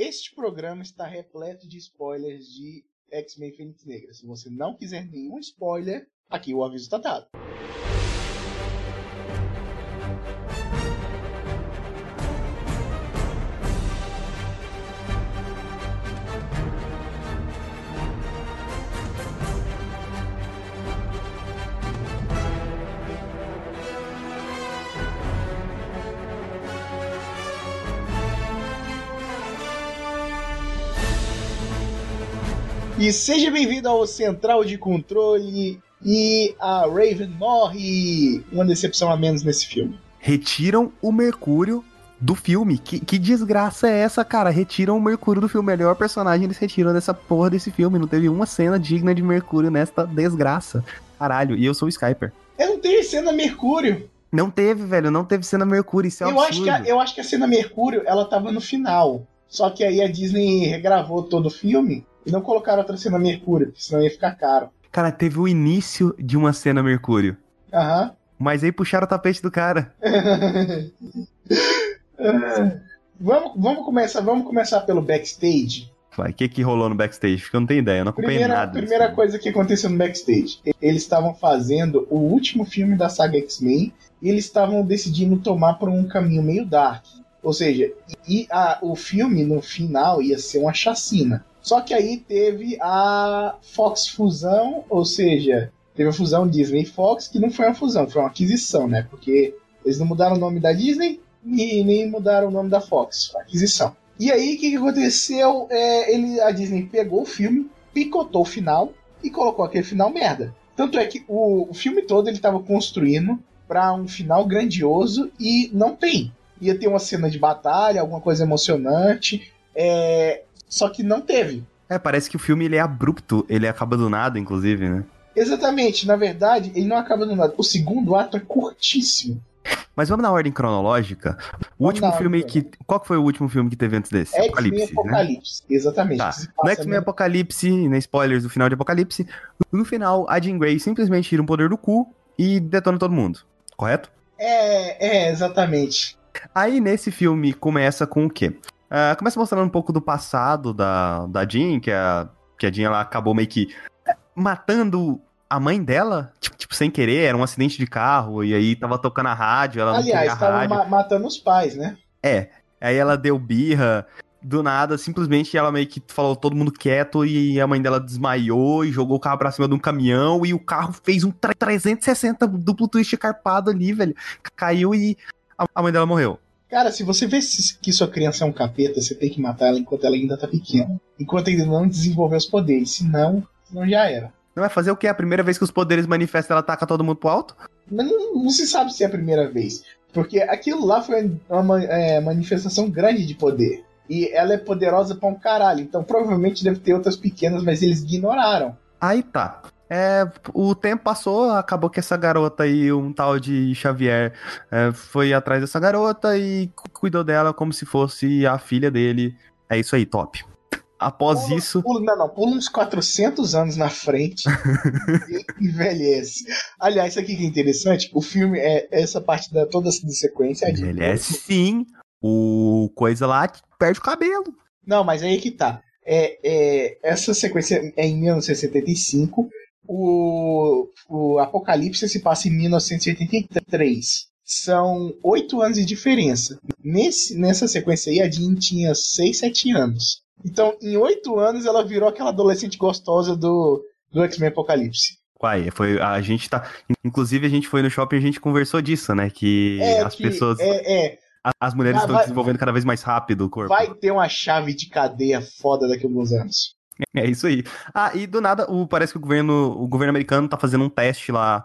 Este programa está repleto de spoilers de X-Men Fênix Negra. Se você não quiser nenhum spoiler, aqui o aviso está dado. E seja bem-vindo ao Central de Controle e a Raven morre. Uma decepção a menos nesse filme. Retiram o Mercúrio do filme. Que, que desgraça é essa, cara? Retiram o Mercúrio do filme. Melhor personagem eles retiram dessa porra desse filme. Não teve uma cena digna de Mercúrio nesta desgraça. Caralho, e eu sou o Skyper. Eu não tenho cena Mercúrio. Não teve, velho. Não teve cena Mercúrio. Isso é eu absurdo. acho, que a, eu acho que a cena Mercúrio, ela tava no final. Só que aí a Disney regravou todo o filme e não colocaram outra cena Mercúrio, porque senão ia ficar caro. Cara, teve o início de uma cena Mercúrio. Aham. Mas aí puxaram o tapete do cara. vamos, vamos, começar, vamos começar pelo backstage. Vai, o que, que rolou no backstage? Porque eu não tenho ideia, eu não acompanhei Primeira, nada. primeira desse coisa que aconteceu no backstage. Eles estavam fazendo o último filme da saga X-Men e eles estavam decidindo tomar por um caminho meio dark. Ou seja, e a- o filme no final ia ser uma chacina. Só que aí teve a Fox Fusão, ou seja, teve a fusão Disney Fox, que não foi uma fusão, foi uma aquisição, né? Porque eles não mudaram o nome da Disney e nem mudaram o nome da Fox, foi aquisição. E aí o que, que aconteceu? É, ele, a Disney pegou o filme, picotou o final e colocou aquele final merda. Tanto é que o, o filme todo ele estava construindo para um final grandioso e não tem. Ia ter uma cena de batalha, alguma coisa emocionante, é, só que não teve. É, parece que o filme ele é abrupto, ele acaba do nada, inclusive, né? Exatamente, na verdade, ele não acaba do nada. O segundo ato é curtíssimo. Mas vamos na ordem cronológica. O Vamos último filme ordem. que. Qual foi o último filme que teve antes desse? X-Men Apocalipse, né? Apocalipse. Exatamente. Tá. No X-Men mesmo- Apocalipse, né, spoilers do final de Apocalipse, no final a Jean Grey simplesmente tira um poder do cu e detona todo mundo, correto? É, é, exatamente. Aí nesse filme começa com o quê? Ah, começa mostrando um pouco do passado da, da Jean, que a, que a Jean ela acabou meio que matando a mãe dela, tipo, tipo, sem querer, era um acidente de carro, e aí tava tocando a rádio, ela não Aliás, queria a estavam rádio. ma- matando os pais, né? É. Aí ela deu birra, do nada, simplesmente ela meio que falou todo mundo quieto e a mãe dela desmaiou e jogou o carro pra cima de um caminhão e o carro fez um tre- 360 duplo twist carpado ali, velho. Caiu e a mãe dela morreu. Cara, se você vê que sua criança é um capeta, você tem que matar ela enquanto ela ainda tá pequena. Enquanto ainda não desenvolveu os poderes. Senão, senão já era. Não vai fazer o que? A primeira vez que os poderes manifestam, ela taca todo mundo pro alto? Mas não, não se sabe se é a primeira vez. Porque aquilo lá foi uma ma- é, manifestação grande de poder. E ela é poderosa pra um caralho. Então provavelmente deve ter outras pequenas, mas eles ignoraram. Aí tá. É, o tempo passou, acabou que essa garota aí, um tal de Xavier, é, foi atrás dessa garota e cu- cuidou dela como se fosse a filha dele. É isso aí, top. Após Pula- isso, Pula, não, não, pula uns 400 anos na frente e envelhece. Aliás, isso aqui que é interessante, o filme é essa parte da toda essa sequência. é de- é sim. O coisa lá perde o cabelo. Não, mas aí que tá. É, é, essa sequência é em 1975. O, o Apocalipse se passa em 1983. São oito anos de diferença. Nesse, nessa sequência aí, a Jean tinha 6, 7 anos. Então, em oito anos, ela virou aquela adolescente gostosa do, do X-Men Apocalipse. Uai, foi, a gente tá. Inclusive, a gente foi no shopping e a gente conversou disso, né? Que É as que- pessoas. É, é, As mulheres Ah, estão vai- desenvolvendo cada vez mais rápido o corpo. vai ter uma chave de cadeia foda daqui a alguns anos. É isso aí. Ah, e do nada, o, parece que o governo, o governo americano tá fazendo um teste lá,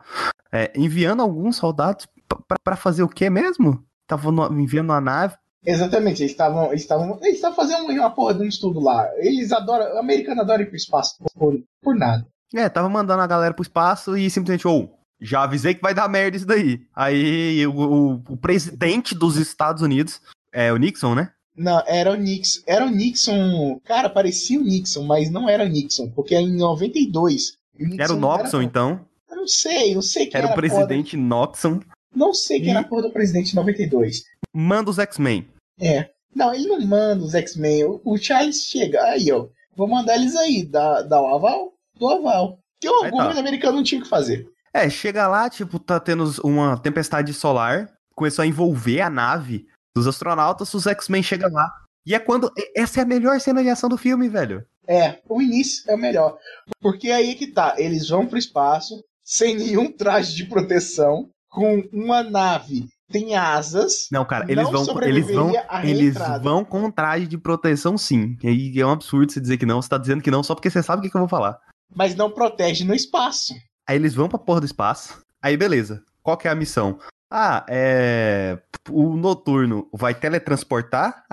é, enviando alguns soldados p- pra- pra fazer o quê mesmo? Tava enviando uma nave. Exatamente, eles estavam eles estavam eles estavam fazendo uma porra de um estudo lá. Eles adoram, o americano adora ir pro espaço por, por nada. É, tava mandando a galera pro espaço e simplesmente, ou, já avisei que vai dar merda isso daí. Aí o, o- o presidente dos Estados Unidos, é o Nixon, né? Não, era o Nixon, era o Nixon, cara, parecia o Nixon, mas não era o Nixon, porque é em 92. e Nixon Era o Noxon, então. Eu não sei, não sei quem Era era, o porra presidente Noxon. do- Não sei quem E- era a porra do presidente em 92. Manda os X-Men. É. Não, ele não manda os X-Men. O, o Charles chega, aí, ó. Vou mandar eles aí, dá, dá o aval? Do aval. Que o Aí governo tá. americano não tinha o que fazer. É, chega lá, tipo, tá tendo uma tempestade solar, começou a envolver a nave dos astronautas, os X-Men chegam lá. E é quando. Essa é a melhor cena de ação do filme, velho. É, o início é o melhor. Porque aí que tá, eles vão pro espaço sem nenhum traje de proteção, com uma nave tem asas. Não, cara, eles Não vão. Eles vão. Eles vão com traje de proteção, sim. E aí é um absurdo você dizer que não. Você tá dizendo que não só porque você sabe o que, que eu vou falar. Mas não protege no espaço. Aí eles vão pra porra do espaço. Aí beleza. Qual que é a missão? Ah, é. O noturno vai teletransportar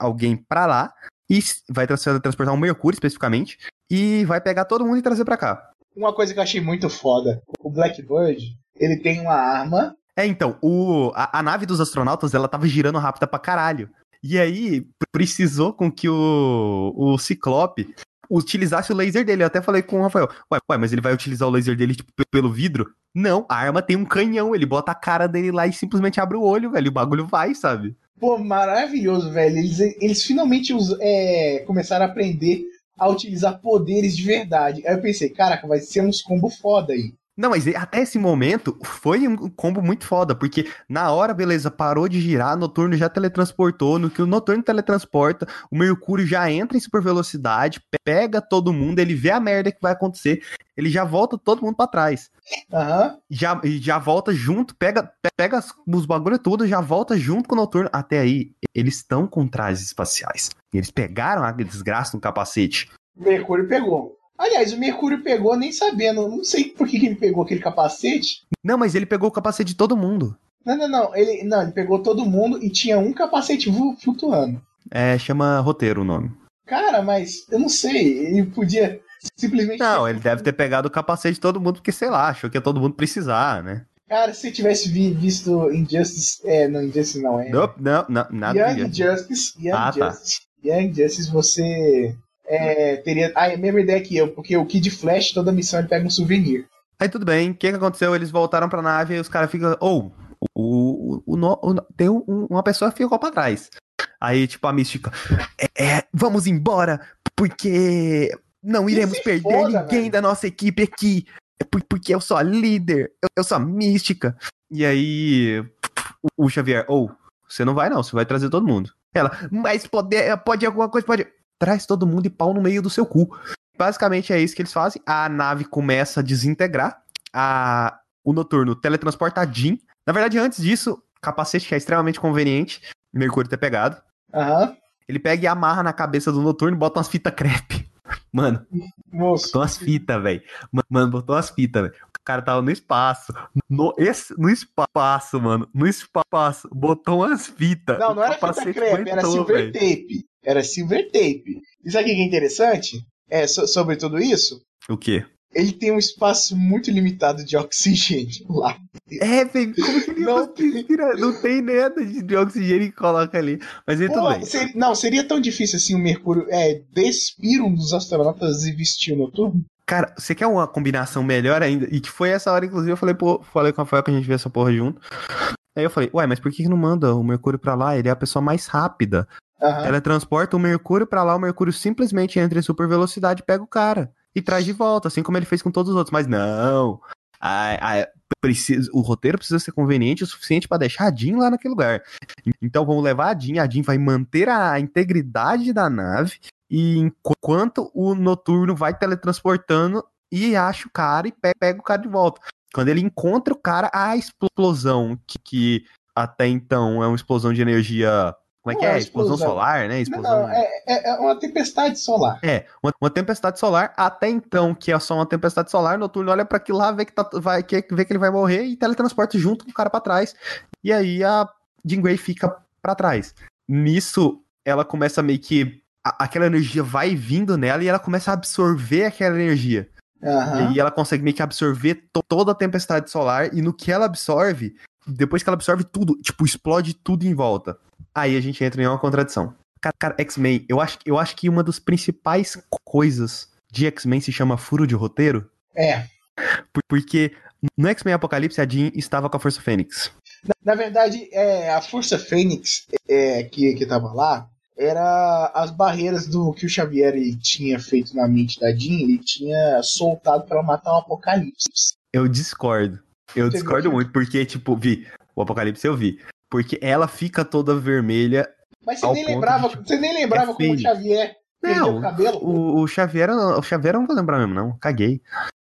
alguém pra lá. E vai trans- teletransportar um Mercúrio especificamente. E vai pegar todo mundo e trazer pra cá. Uma coisa que eu achei muito foda, o Blackbird, ele tem uma arma. É, então, o, a, a nave dos astronautas, ela tava girando rápida pra caralho. E aí, precisou com que o, o Ciclope utilizasse o laser dele. Eu até falei com o Rafael, ué, ué, mas ele vai utilizar o laser dele, tipo, pe- pelo vidro? Não, a arma tem um canhão, ele bota a cara dele lá e simplesmente abre o olho, velho, e o bagulho vai, sabe? Pô, maravilhoso, velho. Eles, eles finalmente é, começaram a aprender a utilizar poderes de verdade. Aí eu pensei, caraca, vai ser uns combo foda aí. Não, mas até esse momento foi um combo muito foda, porque na hora, beleza, parou de girar, Noturno já teletransportou, no que o Noturno teletransporta, o Mercúrio já entra em super velocidade, pega todo mundo, ele vê a merda que vai acontecer, ele já volta todo mundo pra trás. Aham. Já, já volta junto, pega, pega os bagulho tudo, já volta junto com o Noturno. Até aí, eles estão com trajes espaciais. Eles pegaram a desgraça no capacete. O Mercúrio pegou. Aliás, o Mercúrio pegou nem sabendo. Não sei por que, que ele pegou aquele capacete. Não, mas ele pegou o capacete de todo mundo. Não, não, não. Ele, não, ele pegou todo mundo e tinha um capacete flutuando. É, chama roteiro o nome. Cara, mas eu não sei. Ele podia simplesmente. Não, ele deve ter pegado o capacete de todo mundo, porque, sei lá, achou que ia todo mundo precisar, né? Cara, se tivesse vi- visto Injustice. É, não, Injustice não é. Não, não, não, nada Young disso. Justice. Young Ah, tá. Justice. Young Justice, você. É, teria. Ah, é a mesma ideia que eu, porque o Kid Flash, toda missão ele pega um souvenir. Aí tudo bem, o que, que aconteceu? Eles voltaram pra nave e os caras ficam. Ou, o, o, o, no- o- tem um- uma pessoa que ficou pra trás. Aí, tipo, a Mística. É, é, vamos embora, porque não iremos se perder foda, ninguém velho. da nossa equipe aqui. É por- porque eu sou a líder, eu, eu sou a mística. E aí, o, o Xavier, ou, você não vai não, você vai trazer todo mundo. Ela, mas pode, pode alguma coisa, pode. Traz todo mundo e pau no meio do seu cu. Basicamente é isso que eles fazem. A nave começa a desintegrar. A, o noturno teletransporta a Jean. Na verdade, antes disso, capacete que é extremamente conveniente. Mercúrio ter pegado. Aham. Ele pega e amarra na cabeça do noturno e bota umas fitas crepe. Mano, Moço. botou umas fitas, velho. Mano, botou umas fitas, velho. O cara tava no espaço. No, esse, no espaço, mano. No espaço. Botou umas fitas. Não, não era fita crepe, era silver velho. tape. Era silver tape. E sabe o que é interessante? É, so- sobre tudo isso? O quê? Ele tem um espaço muito limitado de oxigênio lá. É, velho, como que ele Não não, tem nada de, oxigênio que coloca ali. Mas aí tudo bem. ser- não, seria tão difícil assim o Mercúrio é, despir um dos astronautas e vestir o noturno? Cara, você quer uma combinação melhor ainda? E que foi essa hora, inclusive, eu falei, pô, falei com a Rafael que a gente vê essa porra junto. Aí eu falei, ué, mas por que que não manda o Mercúrio pra lá? Ele é a pessoa mais rápida. Aham. Ela transporta o Mercúrio pra lá, o Mercúrio simplesmente entra em super velocidade pega o cara. E traz de volta, assim como ele fez com todos os outros. Mas não. A, a- precisa, o roteiro precisa ser conveniente o suficiente pra deixar a Jean lá naquele lugar. Então vamos levar a Jean, a Jean vai manter a integridade da nave. E enquanto o Noturno vai teletransportando e acha o cara e pe- pega o cara de volta. Quando ele encontra o cara, a explosão, que, que até então é uma explosão de energia. Como é que é é? Explosão explosão. solar, né? Explosão. Não, é, é- é uma tempestade solar. É, uma, uma tempestade solar, até então, que é só uma tempestade solar, Noturno olha pra aquilo lá, vê que, tá, vai, que, vê que ele vai morrer e teletransporta junto com o cara pra trás. E aí a Jean Grey fica pra trás. Nisso, ela começa meio que. A- aquela energia vai vindo nela e ela começa a absorver aquela energia. Aham. E ela consegue meio que absorver to- toda a tempestade solar, e no que ela absorve, depois que ela absorve tudo, tipo, explode tudo em volta. Aí a gente entra em uma contradição. Cara, cara, X-Men, eu acho, eu acho que uma das principais co- coisas de X-Men se chama furo de roteiro, É. por- porque no X-Men Apocalipse a Jean estava com a Força Fênix. Na verdade, é, a Força Fênix é, que, que tava lá era as barreiras do que o Xavier tinha feito na mente da Jean, ele tinha soltado para matar o Apocalipse. Eu discordo. Eu Você discordo muito, porque, tipo, vi, o Apocalipse eu vi. Porque ela fica toda vermelha. Mas você nem lembrava, de, tipo, você nem lembrava é como o Xavier não, o cabelo. O, o Xavier, o Xavier eu não vou lembrar mesmo, não. Caguei.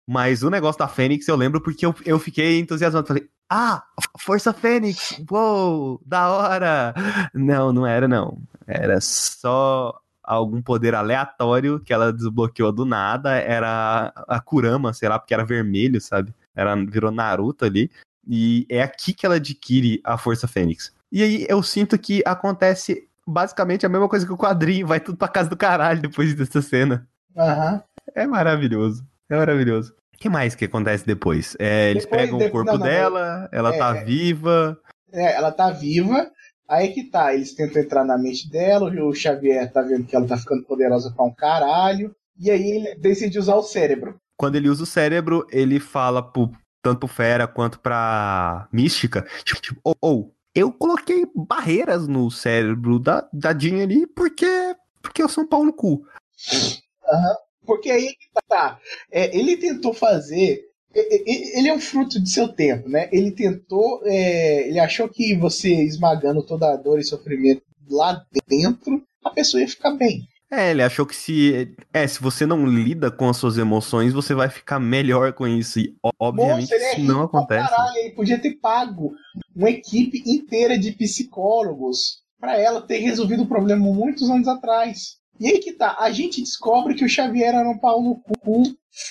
Mas o negócio da Fênix eu lembro porque eu, eu fiquei entusiasmado. Falei, ah, Força Fênix! Uou, da hora! Não, não era, não. Era só algum poder aleatório que ela desbloqueou do nada. Era a Kurama, sei lá, porque era vermelho, sabe? Era, virou Naruto ali. E é aqui que ela adquire a Força Fênix. E aí eu sinto que acontece basicamente a mesma coisa que o quadrinho. Vai tudo pra casa do caralho depois dessa cena. Aham. Uhum. É maravilhoso. É maravilhoso. O que mais que acontece depois? É, eles depois, pegam depois, o corpo não, não, dela, ela é, tá viva. É, ela tá viva. Aí que tá, eles tentam entrar na mente dela, o Xavier tá vendo que ela tá ficando poderosa pra um caralho. E aí ele decide usar o cérebro. Quando ele usa o cérebro, ele fala pro, tanto pro Fera quanto pra Mística, tipo, tipo ou, oh, oh, eu coloquei barreiras no cérebro da, da Jean ali porque, porque eu sou um pau no cu. Uhum. Porque aí tá. tá. É, ele tentou fazer. Ele é um fruto de seu tempo, né? Ele tentou. É, ele achou que você esmagando toda a dor e sofrimento lá dentro, a pessoa ia ficar bem. É, ele achou que se. É, se você não lida com as suas emoções, você vai ficar melhor com isso. E, obviamente, é isso não acontece. Caralho, ele podia ter pago uma equipe inteira de psicólogos para ela ter resolvido o problema muitos anos atrás. E aí que tá, a gente descobre que o Xavier era um pau no cu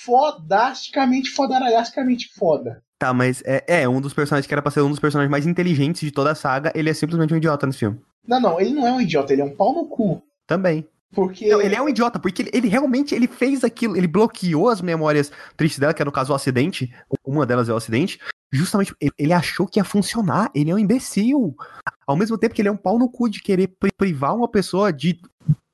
fodasticamente, fodaralhasticamente foda. Tá, mas é, é, um dos personagens que era pra ser um dos personagens mais inteligentes de toda a saga, ele é simplesmente um idiota nesse filme. Não, não, ele não é um idiota, ele é um pau no cu. Também. Porque... Não, ele é um idiota, porque ele, ele, realmente ele fez aquilo, ele bloqueou as memórias tristes dela, que é no caso o acidente, uma delas é o acidente, justamente ele, ele, achou que ia funcionar, ele é um imbecil. Ao mesmo tempo que ele é um pau no cu de querer privar uma pessoa de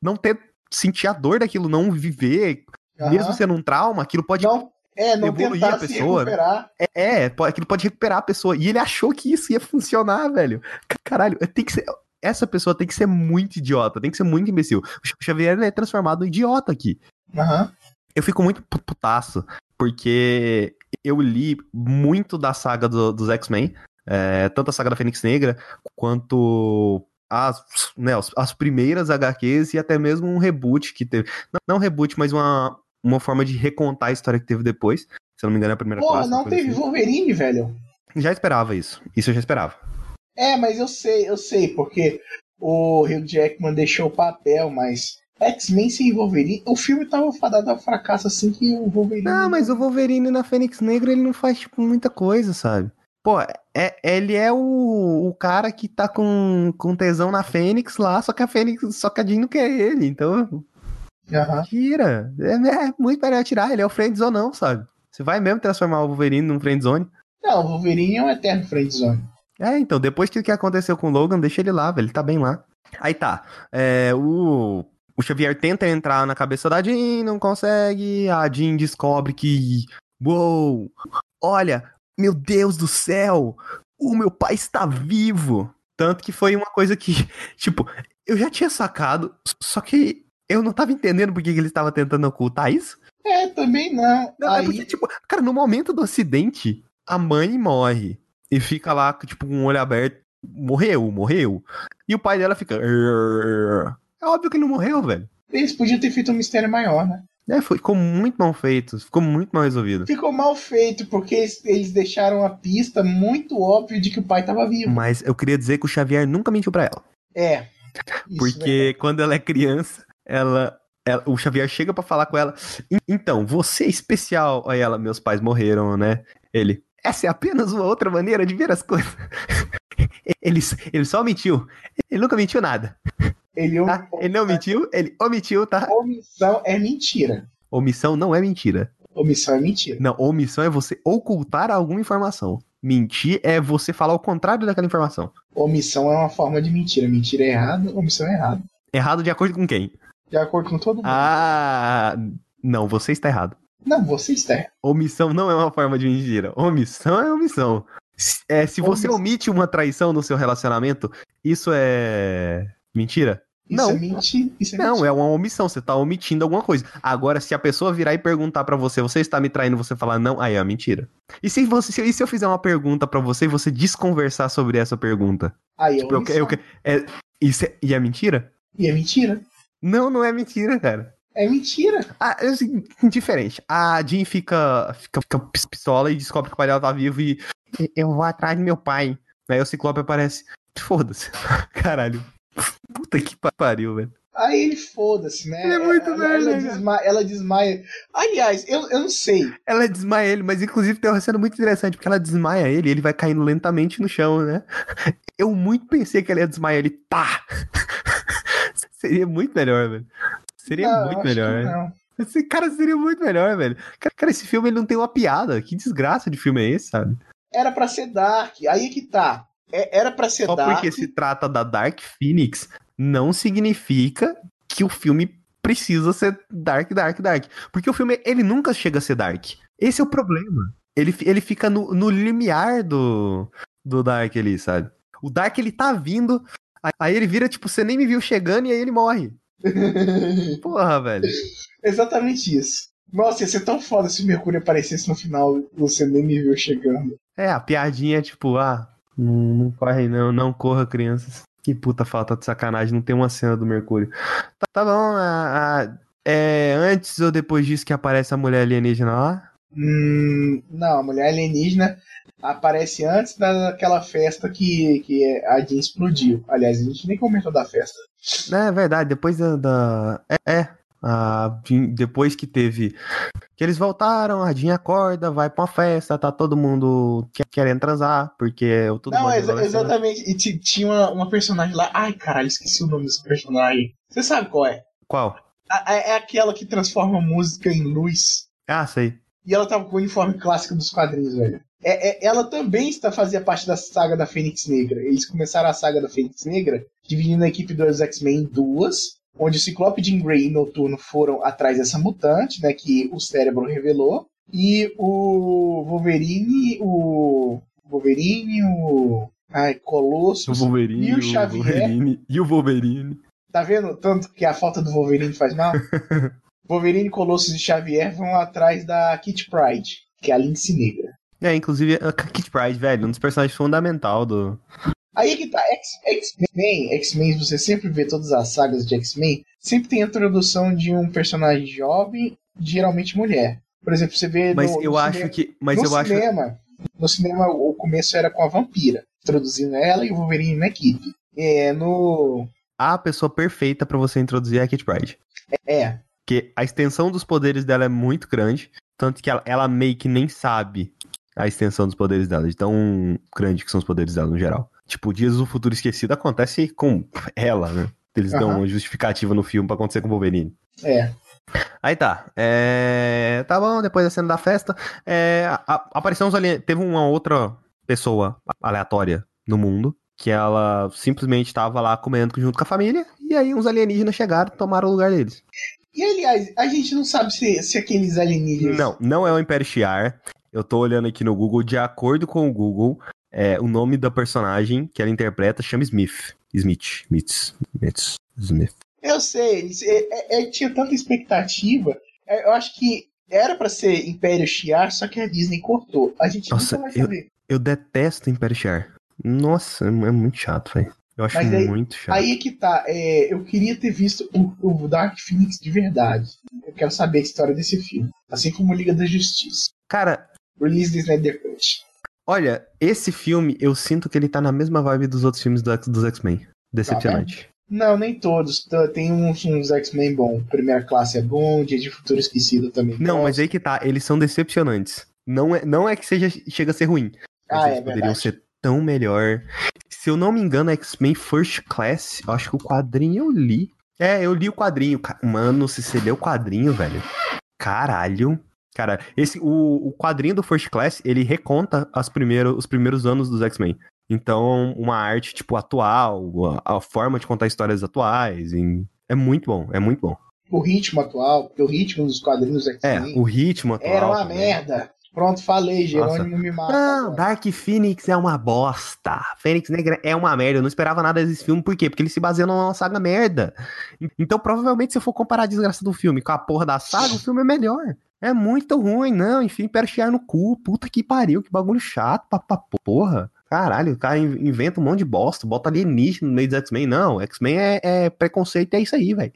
não ter sentir a dor daquilo, não viver, uhum. mesmo sendo um trauma, aquilo pode não, é, não evoluir a pessoa. É, é, aquilo pode recuperar a pessoa. E ele achou que isso ia funcionar, velho. Caralho, tem que ser. Essa pessoa tem que ser muito idiota, tem que ser muito imbecil. O Xavier é transformado em idiota aqui. Uhum. Eu fico muito putaço, porque eu li muito da saga do, dos X-Men, é, tanto a saga da Fênix Negra, quanto as, né, as primeiras HQs e até mesmo um reboot que teve. Não, não um reboot, mas uma, uma forma de recontar a história que teve depois. Se eu não me engano, é a primeira Porra, classe. não teve assim. Wolverine, velho. Já esperava isso. Isso eu já esperava. É, mas eu sei, eu sei, porque o Hugh Jackman deixou o papel, mas X-Men sem Wolverine, o filme tava fadado a fracasso assim que o Wolverine. Não, mas o Wolverine na Fênix Negra ele não faz, tipo, muita coisa, sabe? Pô, é, ele é o, o cara que tá com, com tesão na Fênix lá, só que a Fênix, só que a Jean não quer ele, então. Uhum. Tira. É, é muito melhor tirar, ele é o friendzone não, sabe? Você vai mesmo transformar o Wolverine num friendzone? Não, o Wolverine é um eterno friendzone. É, então, depois que o que aconteceu com o Logan, deixa ele lá, velho, ele tá bem lá. Aí tá, é, o, o Xavier tenta entrar na cabeça da Jean, não consegue, a Jean descobre que, uou, olha, meu Deus do céu, o meu pai está vivo. Tanto que foi uma coisa que, tipo, eu já tinha sacado, só que eu não tava entendendo por que ele estava tentando ocultar isso. É, também não. não é Aí... É porque, tipo, cara, no momento do acidente, a mãe morre e fica lá, tipo, com o olho aberto. Morreu, morreu. E o pai dela fica. É óbvio que ele não morreu, velho. Eles podiam ter feito um mistério maior, né? É, foi, ficou muito mal feito, ficou muito mal resolvido. Ficou mal feito, porque eles, eles deixaram a pista muito óbvia de que o pai estava vivo. Mas eu queria dizer que o Xavier nunca mentiu para ela. É. Porque é quando ela é criança, ela, ela o Xavier chega para falar com ela. Então, você é especial. Aí ela, meus pais morreram, né? Ele, essa é apenas uma outra maneira de ver as coisas. ele, ele só mentiu. Ele nunca mentiu nada. Ele, tá? ele não mentiu, ele omitiu, tá? Omissão é mentira. Omissão não é mentira. Omissão é mentira. Não, omissão é você ocultar alguma informação. Mentir é você falar o contrário daquela informação. Omissão é uma forma de mentira. Mentira é errado, omissão é errado. Errado de acordo com quem? De acordo com todo mundo. Ah, não, você está errado. Não, você está errado. Omissão não é uma forma de mentira. Omissão é omissão. É, se você omite uma traição no seu relacionamento, isso é mentira? Isso não. é mentira. Isso é não, mentira. é uma omissão, você tá omitindo alguma coisa. Agora, se a pessoa virar e perguntar pra você, você está me traindo, você falar não, aí é mentira. E se você, se, e se eu fizer uma pergunta pra você e você desconversar sobre essa pergunta? Aí é Tipo, eu, omissão. eu, é, isso é, e é mentira? E é mentira. Não, não é mentira, cara. É mentira. Ah, é assim, diferente. A Jean fica, fica, fica pis- pistola e descobre que o pai dela tá vivo e "E- eu vou atrás do meu pai. Aí o Ciclope aparece. Foda-se. Caralho. Puta que pa- pariu, velho. Aí ele foda-se, né? Ele é muito ela, velho, ela, desmaia, ela desmaia. Aliás, eu, eu não sei. Ela desmaia ele, mas inclusive tem uma cena muito interessante, porque ela desmaia ele e ele vai caindo lentamente no chão, né? Eu muito pensei que ela ia desmaiar ele. Tá! Seria muito melhor, velho. Seria Não, muito melhor, né? não. Esse cara seria muito melhor, velho. Cara, cara, esse filme ele não tem uma piada. Que desgraça de filme é esse, sabe? Era pra ser Dark. Aí é que tá. É- era pra ser Só Dark. porque se trata da Dark Phoenix, não significa que o filme precisa ser Dark, Dark, Dark. Porque o filme, ele nunca chega a ser Dark. Esse é o problema. Ele, ele fica no, no limiar do, do Dark ali, sabe? O Dark, ele tá vindo, aí- aí ele vira, tipo, você nem me viu chegando e aí ele morre. Porra, velho. Exatamente isso. Nossa, ia ser tão foda se o Mercúrio aparecesse no final e você nem me viu chegando. É, a piadinha é tipo, ah, não, não corre não, não corra, crianças. Que puta falta de sacanagem, não tem uma cena do Mercúrio. Tá, tá bom, a, a- é, antes ou depois disso que aparece a mulher alienígena lá? Hum, não, a mulher alienígena aparece antes daquela festa que, que a Jean explodiu. Aliás, a gente nem comentou da festa. É verdade, depois da. da- é, é. A Jean- depois que teve. Que eles voltaram, a Jean acorda, vai pra uma festa, tá todo mundo que- querendo transar, porque todo não, exa- exatamente. E ti- tinha uma, uma personagem lá. Ai, caralho, esqueci o nome desse personagem. Você sabe qual é? Qual? A- É aquela que transforma a música em luz. Ah, sei. E ela tava com o uniforme clássico dos quadrinhos, velho. É, é- ela também está fazia parte da saga da Fênix Negra. Eles começaram a saga da Fênix Negra dividindo a equipe dos X-Men em duas, onde o Ciclope, Jean Grey e Noturno foram atrás dessa mutante, né, que o cérebro revelou, e o Wolverine, o Wolverine, o ai, Colossus, O Wolverine. E o Xavier? Wolverine, e o Wolverine. Tá vendo tanto que a falta do Wolverine faz mal? Wolverine, Colossus e Xavier vão atrás da Kit Pride, que é a Lince Negra. É, inclusive, a Kit Pride, velho, um dos personagens fundamental do. Aí que tá, X-Men, X-Men, você sempre vê todas as sagas de X-Men, sempre tem a introdução de um personagem jovem, geralmente mulher. Por exemplo, você vê Mas no, eu no acho cinema, que. Mas no eu acho. cinema, no cinema o começo era com a vampira, introduzindo ela e o Wolverine na equipe. É, no A pessoa perfeita pra você introduzir é a Kit Pride. é, Porque a extensão dos poderes dela é muito grande. Tanto que ela, ela meio que nem sabe a extensão dos poderes dela, de tão grande que são os poderes dela no geral. Tipo, Dias do Futuro Esquecido acontece com ela, né? Eles dão Aham. uma justificativa no filme pra acontecer com o Wolverine. é. Aí tá. É... Tá bom, depois da cena da festa. É... Apareceu uns alien... Teve uma outra pessoa aleatória no mundo. Que ela simplesmente tava lá comendo junto com a família. E aí uns alienígenas chegaram e tomaram o lugar deles. E aliás, a gente não sabe se, se aqueles alienígenas. Não, não é o Império Shiar. Eu tô olhando aqui no Google. De acordo com o Google, é, o nome da personagem que ela interpreta chama Smith. Smith. Smith. Smith. Smith. Eu sei, eles, é, é, tinha tanta expectativa. É, eu acho que era pra ser Império Shiar, só que a Disney cortou. A gente Nossa, nunca vai saber. Eu detesto Império Shiar. Nossa, é muito chato, velho. Eu acho aí- muito chato. Aí é que tá. é, eu queria ter visto o, o Dark Phoenix de verdade. Eu quero saber a história desse filme. Assim como Liga da Justiça. Cara, Release do Snyder Cut. Olha, esse filme eu sinto que ele tá na mesma vibe dos outros filmes do- dos X-Men. Decepcionante. Não, nem todos. Tá- Tem uns, uns X-Men bom. Primeira classe é bom, Dia de Futuro Esquecido também. não, gosto. mas aí que tá, eles são decepcionantes. Não é, não é que seja, chega a ser ruim. Mas Ah, eles é poderiam verdade. ser tão melhor. Se eu não me engano, X-Men First Class, eu acho que o quadrinho eu li. É, eu li o quadrinho. Mano, se você leu o quadrinho, velho. Caralho. Cara, esse, o, o quadrinho do First Class, ele reconta as primeiro, os primeiros anos dos X-Men. Então, uma arte, tipo, atual, a, a forma de contar histórias atuais. em- é muito bom, é muito bom. O ritmo atual, porque o ritmo dos quadrinhos É, X-Men o ritmo atual. era uma também. merda. Pronto, falei, Jerônimo Nossa. me mata. Não, Dark Phoenix é uma bosta. Fênix Negra é uma merda. Eu não esperava nada desse filme, por quê? Porque ele se baseia numa saga merda. Então, provavelmente, se eu for comparar a desgraça do filme com a porra da saga, o filme é melhor. É muito ruim, não. Enfim, chiar no cu. Puta que pariu, que bagulho chato pra porra. Caralho, o cara inventa um monte de bosta, bota alienígena no meio dos X-Men. Não, X-Men é, é preconceito, é isso aí, velho.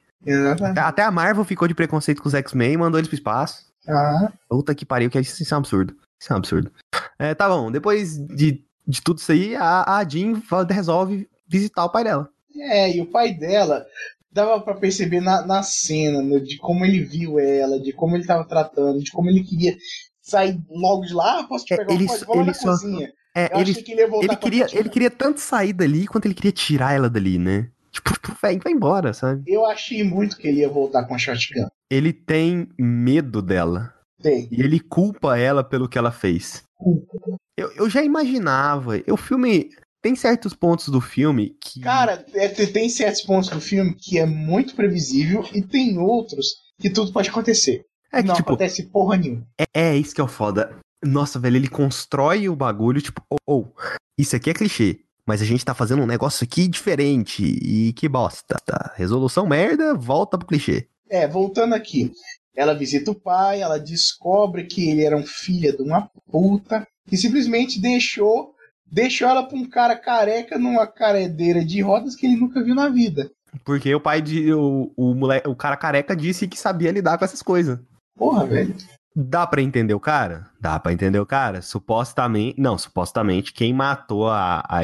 Até a Marvel ficou de preconceito com os X-Men e mandou eles pro espaço. Ah. Puta que pariu, que isso, isso é um absurdo. Isso é um absurdo. É, tá bom, depois de, de tudo isso aí, a, a Jean resolve visitar o pai dela. É, e o pai dela dava para perceber na, na cena né, de como ele viu ela, de como ele tava tratando, de como ele queria sair logo de lá. Ah, posso te é, pegar é, ele, um ele só, cozinha. É, ele, que ele, ele queria, ele queria tanto sair dali quanto ele queria tirar ela dali, né? Tipo, vai, vai embora, sabe? Eu achei muito que ele ia voltar com a shotgun. Ele tem medo dela. Tem. E ele culpa ela pelo que ela fez. Culpa. Eu, eu já imaginava. O filme. Tem certos pontos do filme que. Cara, é, tem certos pontos do filme que é muito previsível e tem outros que tudo pode acontecer. É que, não tipo, acontece porra nenhuma. É, é isso que é o foda. Nossa, velho, ele constrói o bagulho, tipo, ou, oh, oh, isso aqui é clichê. Mas a gente tá fazendo um negócio aqui diferente e que bosta. Tá? Resolução merda, volta pro clichê. É, voltando aqui. Ela visita o pai, ela descobre que ele era um filho de uma puta, que simplesmente deixou deixou ela pra um cara careca numa caredeira de rodas que ele nunca viu na vida. Porque o pai de. O, o, moleque, o cara careca disse que sabia lidar com essas coisas. Porra, velho. Dá para entender o cara? Dá para entender o cara. Supostamente. Não, supostamente quem matou a, a.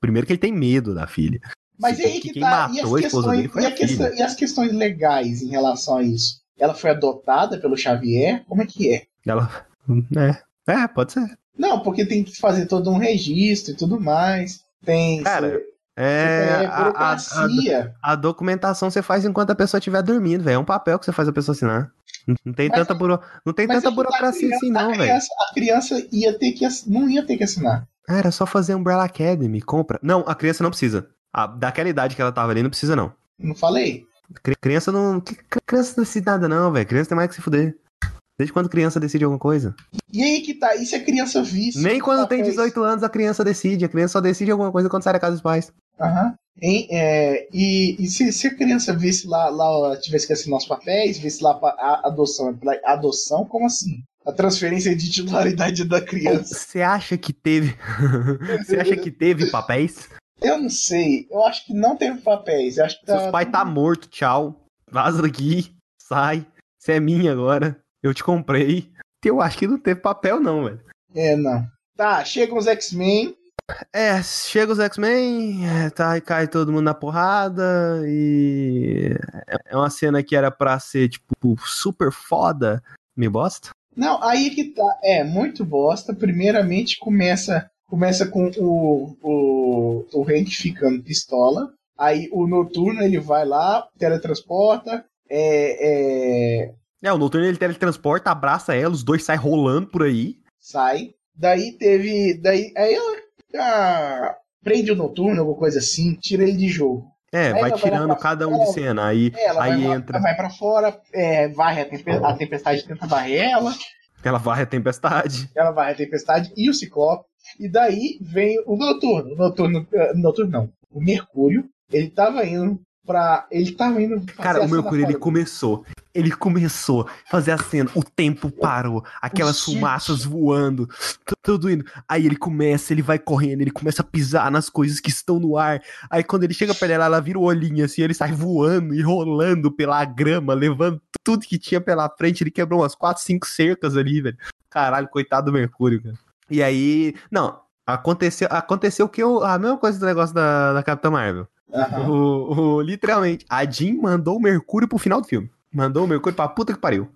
Primeiro que ele tem medo da filha. Mas aí que quem tá. Matou e, as questões, e, a questão, e as questões legais em relação a isso? Ela foi adotada pelo Xavier? Como é que é? Ela. É. É, pode ser. Não, porque tem que fazer todo um registro e tudo mais. Tem. Cara. É, é a, a, a, a, documentação você faz enquanto a pessoa estiver dormindo, velho. É um papel que você faz a pessoa assinar. Não tem mas, tanta, buro... não tem tanta burocracia criança, assim, não, velho. A criança ia ter que não ia ter que assinar. Ah, era só fazer Umbrella Academy, compra. Não, a criança não precisa. A, daquela idade que ela tava ali, não precisa, não. Não falei. Criança não. Criança não decide nada, não, velho. Criança tem mais que se fuder. Desde quando criança decide alguma coisa? E aí que tá, e se a criança visse? Nem quando tem 18 anos a criança decide. A criança só decide alguma coisa quando sai da casa dos pais. Aham. Hein? É, e, e se, se, a criança visse lá, lá tivesse que assinar os papéis, visse lá a adoção, adoção, como assim? A transferência de titularidade da criança. Você acha que teve. Você acha que teve papéis? Eu não sei. Eu acho que não teve papéis. Eu acho que tá... Seus pai tá morto, tchau. Vaza daqui, sai. Você é minha agora. Eu te comprei. Eu acho que não teve papel, não, velho. É, não. Tá, chegam os X-Men. É, chega os X-Men, é, tá, e cai todo mundo na porrada, e é uma cena que era pra ser, tipo, super foda, me bosta? Não, aí que tá, é, muito bosta, primeiramente começa começa com o, o, o Hank ficando pistola, aí o Noturno ele vai lá, teletransporta, é, é... É, o Noturno ele teletransporta, abraça ela, os dois saem rolando por aí. Sai. Daí teve. Daí, aí ela ah, prende o noturno, alguma coisa assim, tira ele de jogo. É, aí vai tirando vai cada um de cena, aí, é, aí vai, entra. Vai pra fora, é, varre a, tempestade, a tempestade tenta varrer ela. Ela varre a tempestade. Ela varre a tempestade e o Ciclope. E daí vem o Noturno. O Noturno, uh, Noturno não. O Mercúrio. Ele tava indo pra. Ele tava indo. Cara, o Mercúrio ele começou. Ele começou a fazer a cena. O tempo parou. Aquelas fumaças voando. Tudo indo. Aí ele começa, ele vai correndo, ele começa a pisar nas coisas que estão no ar. Aí quando ele chega pra ela, ela vira o olhinho assim, ele sai voando e rolando pela grama, levando tudo que tinha pela frente. Ele quebrou umas 4, 5 cercas ali, velho. Caralho, coitado do Mercúrio, cara. E aí. Não, aconteceu, aconteceu que eu, a mesma coisa do negócio da, da Capitã Marvel. Uhum. O, o, literalmente, a Jean mandou o Mercúrio pro final do filme. Mandou o Mercúrio pra puta que pariu.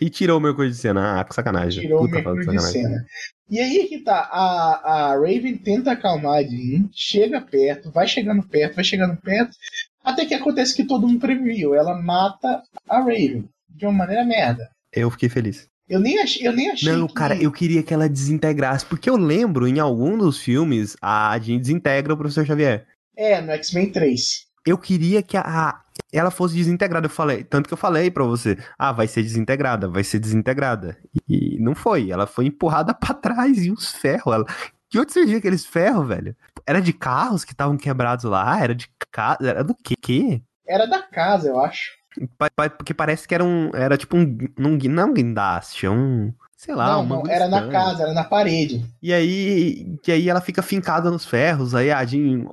E tirou o Mercúrio de cena. Ah, que sacanagem. Tirou puta o Mercúrio de cena. E aí que tá, a, a Raven tenta acalmar a Jean, chega perto, vai chegando perto, vai chegando perto, até que acontece que todo mundo previu. Ela mata a Raven de uma maneira merda. Eu fiquei feliz. Eu nem achei, eu nem achei Não, que... cara, eu queria que ela desintegrasse, porque eu lembro em algum dos filmes a Jean desintegra o Professor Xavier. É, no X-Men 3. eu queria que a, ela fosse desintegrada. Eu falei, tanto que eu falei pra você, ah, vai ser desintegrada, vai ser desintegrada. E, não foi, ela foi empurrada pra trás e uns ferros. Ela... De onde surgiu aqueles ferros, velho? Era de carros que estavam quebrados lá? Era de casa? Era do quê? Era da casa, eu acho. Porque parece que era um. Era tipo um. Não, não um guindaste, é um. Sei lá, não, não, era na casa, era na parede. E aí, e aí ela fica fincada nos ferros, aí a Jean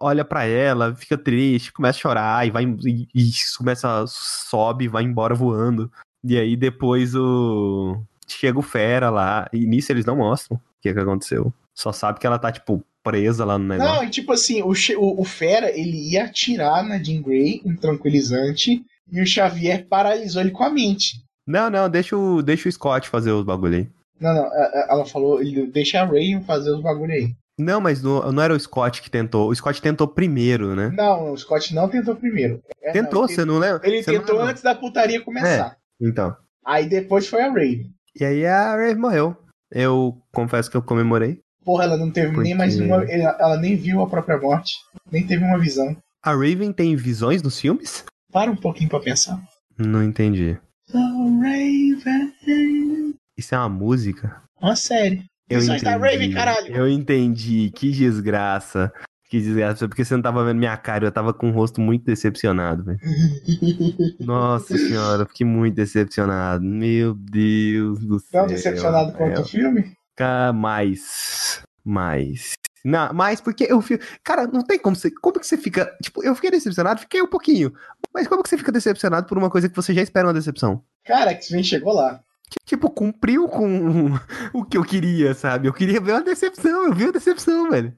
olha pra ela, fica triste, começa a chorar e vai e, e começa sobe, vai embora voando. E aí depois o chega o fera lá, e nisso eles não mostram o que, que aconteceu. Só sabe que ela tá tipo presa lá no negócio. Não, e tipo assim, o, o, o Fera, ele ia atirar na Jean Grey, um tranquilizante, e o Xavier paralisou ele com a mente. Não, não, deixa o deixa o Scott fazer os bagulho aí. Não, não, ela falou, ele deixa a Ray fazer os bagulho aí. Não, mas não, não era o Scott que tentou. O Scott tentou primeiro, né? Não, o Scott não tentou primeiro. É, Tentou, não, você não lembra? Ele Você tentou antes da putaria começar. Então. Aí depois foi a Ray. E aí a Rave morreu. Eu confesso que eu comemorei. Porra, ela não teve nem mais Porque- uma. Ela, ela nem viu a própria morte. Nem teve uma visão. A Raven tem visões nos filmes? Para um pouquinho pra pensar. Não entendi. So Raven. Isso é uma música? Uma série. Eu da entendi. Raven, caralho. Eu entendi. Que desgraça. Que desgraça. Porque você não tava vendo minha cara. Eu tava com o rosto muito decepcionado, velho. Nossa senhora, eu fiquei muito decepcionado. Meu Deus do céu. Tão decepcionado quanto o filme? Ca- Mais. Mais. Não, mais porque eu fico. Cara, não tem como você. Como que você fica. Tipo, eu fiquei decepcionado, fiquei um pouquinho. Mas como que você fica decepcionado por uma coisa que você já espera uma decepção? Cara, X-Men chegou lá. Tipo, cumpriu com o que eu queria, sabe? Eu queria ver uma decepção, eu vi uma decepção, velho.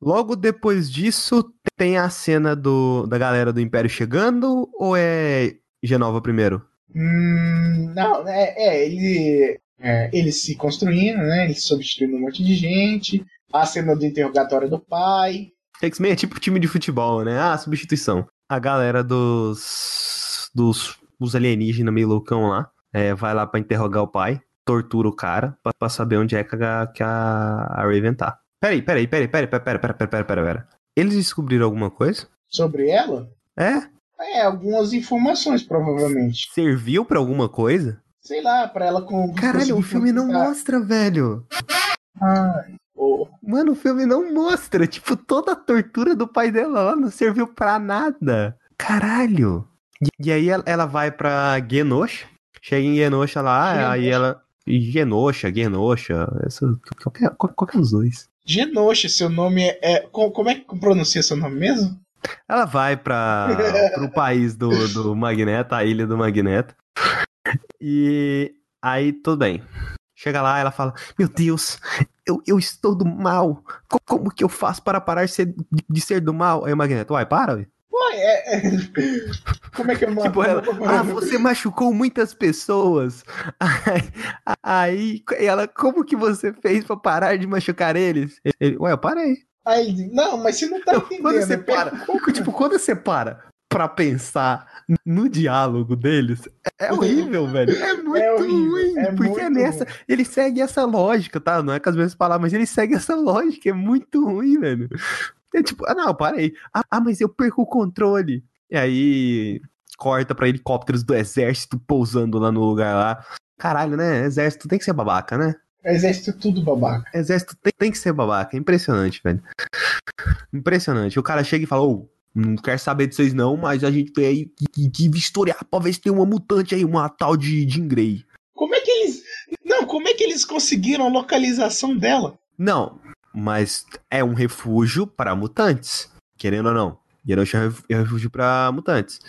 Logo depois disso, tem a cena do, da galera do Império chegando, ou é Genova primeiro? Hum, não, é, é ele. É, eles se construindo, né? Ele substituindo um monte de gente. A cena do interrogatório do pai. X-Men é tipo time de futebol, né? Ah, substituição. A galera dos. dos os alienígenas meio loucão lá. É, vai lá pra interrogar o pai. Tortura o cara pra, pra saber onde é que a, que a, a Raven tá. Peraí, peraí, peraí, peraí, peraí, peraí, peraí, peraí, peraí, peraí. Eles descobriram alguma coisa? Sobre ela? É? É, algumas informações, provavelmente. Serviu pra alguma coisa? Sei lá, pra ela com. Caralho, o filme não mostra, velho. Ai. Mano, o filme não mostra. Tipo, toda a tortura do pai dela lá não serviu pra nada. Caralho. E, e aí ela, ela vai pra Genosha. Chega em Genosha lá, aí Genosha. ela. Genosha, Genosha. Essa, qualquer, qual- qualquer dos dois. Genosha, seu nome é. é- co- como é que pronuncia seu nome mesmo? Ela vai pra, pro país do, do Magneto, a ilha do Magneto. E aí, tudo bem. Chega lá, ela fala: Meu Deus, eu, eu estou do mal. Co- Como que eu faço para parar de ser, de ser do mal? Aí o Magneto, uai, para, ué. Ué, é, é- Como é que eu Tipo, ela, ah, você machucou muitas pessoas. Aí, aí ela, como que você fez pra parar de machucar eles? Ele, ué, eu parei. Aí não, mas você não tá entendendo. quando você é para, tipo, quando você para pra pensar no diálogo deles, é horrível, velho. É muito horrível, ruim. é porque muito é nessa. ruim. Ele segue essa lógica, tá? Não é com as mesmas palavras, mas ele segue essa lógica. É muito ruim, velho. É tipo, ah, não, parei. Ah, ah, mas eu perco o controle. E aí corta pra helicópteros do exército pousando lá no lugar lá. Caralho, né? Exército tem que ser babaca, né? Exército tudo babaca. Exército tem, tem que ser babaca. É impressionante, velho. Impressionante. O cara chega e fala, ô, não quero saber de vocês não, mas a gente tem aí que, que, que vistoriar pra ver se tem uma mutante aí, uma tal de Jean Grey. Como é que eles. Não, como é que eles conseguiram a localização dela? Não, mas é um refúgio para mutantes. Querendo ou não. Genosha é um é um refúgio para mutantes.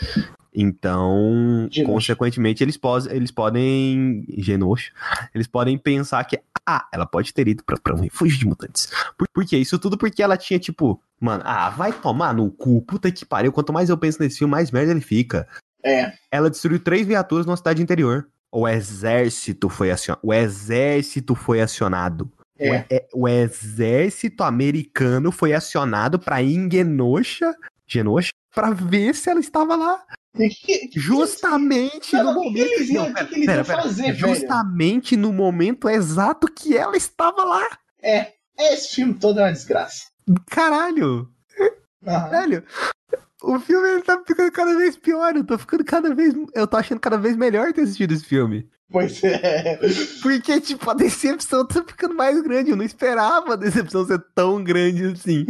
Então, Genosha. consequentemente, eles, pos, eles podem. Genosha. Eles podem pensar que. Ah, ela pode ter ido pra, pra um refúgio de mutantes. Por, por quê? Isso tudo porque ela tinha, tipo, mano, ah, vai tomar no cu, puta que pariu. Quanto mais eu penso nesse filme, mais merda ele fica. É. Ela destruiu três viaturas numa cidade interior. O exército foi acionado. O exército foi acionado. É. O, é- o exército americano foi acionado pra ir em Genosha, Genosha, pra ver se ela estava lá. Que- que- Justamente no momento. eles iam- Não, o pera, que que eles pera, iam pera. fazer, velho? Justamente no momento exato que ela estava lá. É. Esse filme todo é uma desgraça. Caralho, Aham. velho. O filme ele tá ficando cada vez pior. Eu tô ficando cada vez. Eu tô achando cada vez melhor ter assistido esse filme. Pois é. Porque, tipo, a decepção tá ficando mais grande. Eu não esperava a decepção ser tão grande assim.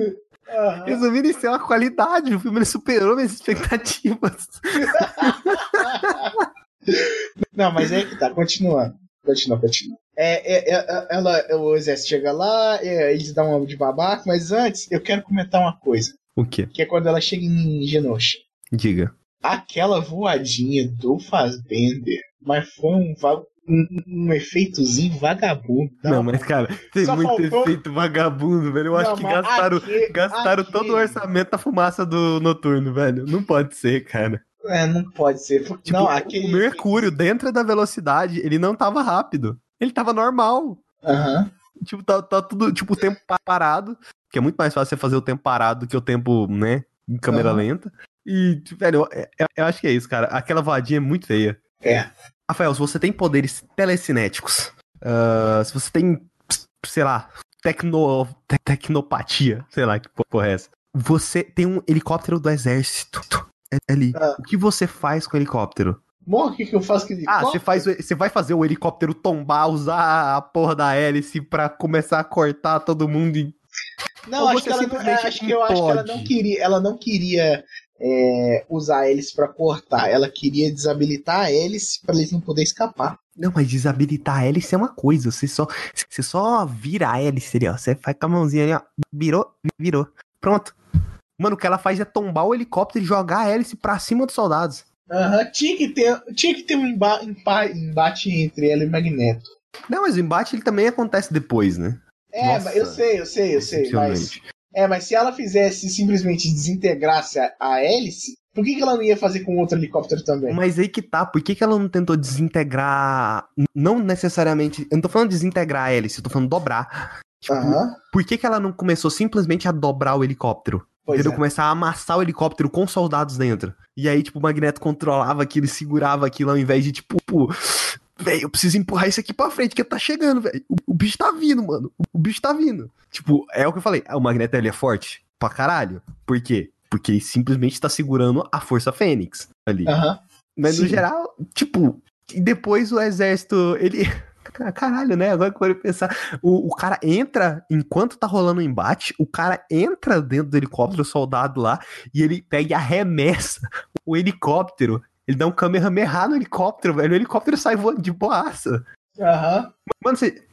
Aham. Resumindo, isso é uma qualidade. O filme superou minhas expectativas. Não, mas é que tá, continuando. Continua, continua. É, é, é, ela, o exército chega lá, é, eles dão uma de babaca, mas antes eu quero comentar uma coisa. O quê? Que é quando ela chega em Genosha. Diga. Aquela voadinha do Fassbender, mas foi um, um, um efeitozinho vagabundo. Não, mas, cara, tem muito faltou- efeito vagabundo, velho. Eu acho Não, que mas gastaram, aque- gastaram todo o orçamento da fumaça do noturno, velho. Não pode ser, cara. É, não pode ser. Tipo, não, aquele. o Mercúrio, dentro da velocidade, ele não tava rápido. Ele tava normal. Aham. Tipo, tá, tá tudo, tipo, o tempo pa- parado. Que é muito mais fácil você fazer o tempo parado do que o tempo, né, em câmera Aham. lenta. E, velho, eu, eu- acho que é isso, cara. Aquela voadinha é muito feia. É. Rafael, se você tem poderes telecinéticos, ah, se você tem, sei lá, tecno, te- tecnopatia, sei lá que porra é essa, você tem um helicóptero do exército é- ali. Ah. O que você faz com o helicóptero? Morra, o que, que eu faço com ele? Ah, você faz, você vai fazer o helicóptero tombar, usar a porra da hélice pra começar a cortar todo mundo e Não, acho que, ela não, acho que eu acho que ela não queria, ela não queria é, usar a hélice pra cortar. Ela queria desabilitar a hélice pra eles não poderem escapar. Não, mas desabilitar a hélice é uma coisa. Você só, você só vira a hélice ali, ó. Você faz com a mãozinha ali, ó. Virou, virou. Pronto. Mano, o que ela faz é tombar o helicóptero e jogar a hélice pra cima dos soldados. Aham, Tinha que ter, tinha que ter um emba- empa- embate entre ela e o Magneto. Não, mas o embate ele também acontece depois, né? É, Nossa, eu sei, eu sei, eu sei. Mas, é, mas se ela fizesse simplesmente desintegrasse a, a hélice, por que, que ela não ia fazer com outro helicóptero também? Mas aí que tá, por que, que ela não tentou desintegrar. Não necessariamente. Eu não tô falando desintegrar a hélice, eu tô falando dobrar. Tipo, Aham, por que, que ela não começou simplesmente a dobrar o helicóptero? Pois Entendeu? é. Começar a amassar o helicóptero com soldados dentro. E aí, tipo, o Magneto controlava aquilo e segurava aquilo ao invés de, tipo, pô, velho, eu preciso empurrar isso aqui pra frente, que tá chegando, velho. O, o bicho tá vindo, mano. O, o bicho tá vindo. Tipo, é o que eu falei. O Magneto, ele é forte pra caralho. Por quê? Porque ele simplesmente tá segurando a Força Fênix ali. Aham. Mas no sim. geral, tipo, e depois o exército, ele. Caralho, né? Agora que eu vou pensar. O, o cara entra, enquanto tá rolando o embate, o cara entra dentro do helicóptero, o soldado lá, e ele pega e arremessa o helicóptero. Ele dá um kamehameha no helicóptero, velho. O helicóptero sai voando de boaça. Aham. Mano, você.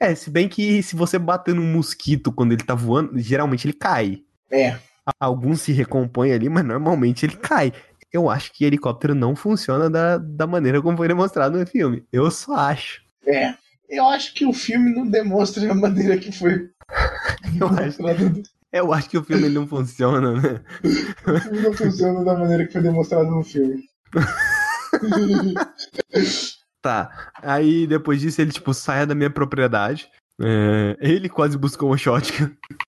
É, se bem que se você bater num mosquito quando ele tá voando, geralmente ele cai. É. Alguns se recompõem ali, mas normalmente ele cai. Eu acho que helicóptero não funciona da, da maneira como foi demonstrado no filme. Eu só acho. É. Eu acho que o filme não demonstra a maneira que foi. Eu acho, demonstrado. eu acho que o filme não funciona, né? O filme não funciona da maneira que foi demonstrado no filme. Tá. Aí depois disso ele, tipo, sai da minha propriedade. É, ele quase buscou uma shotgun.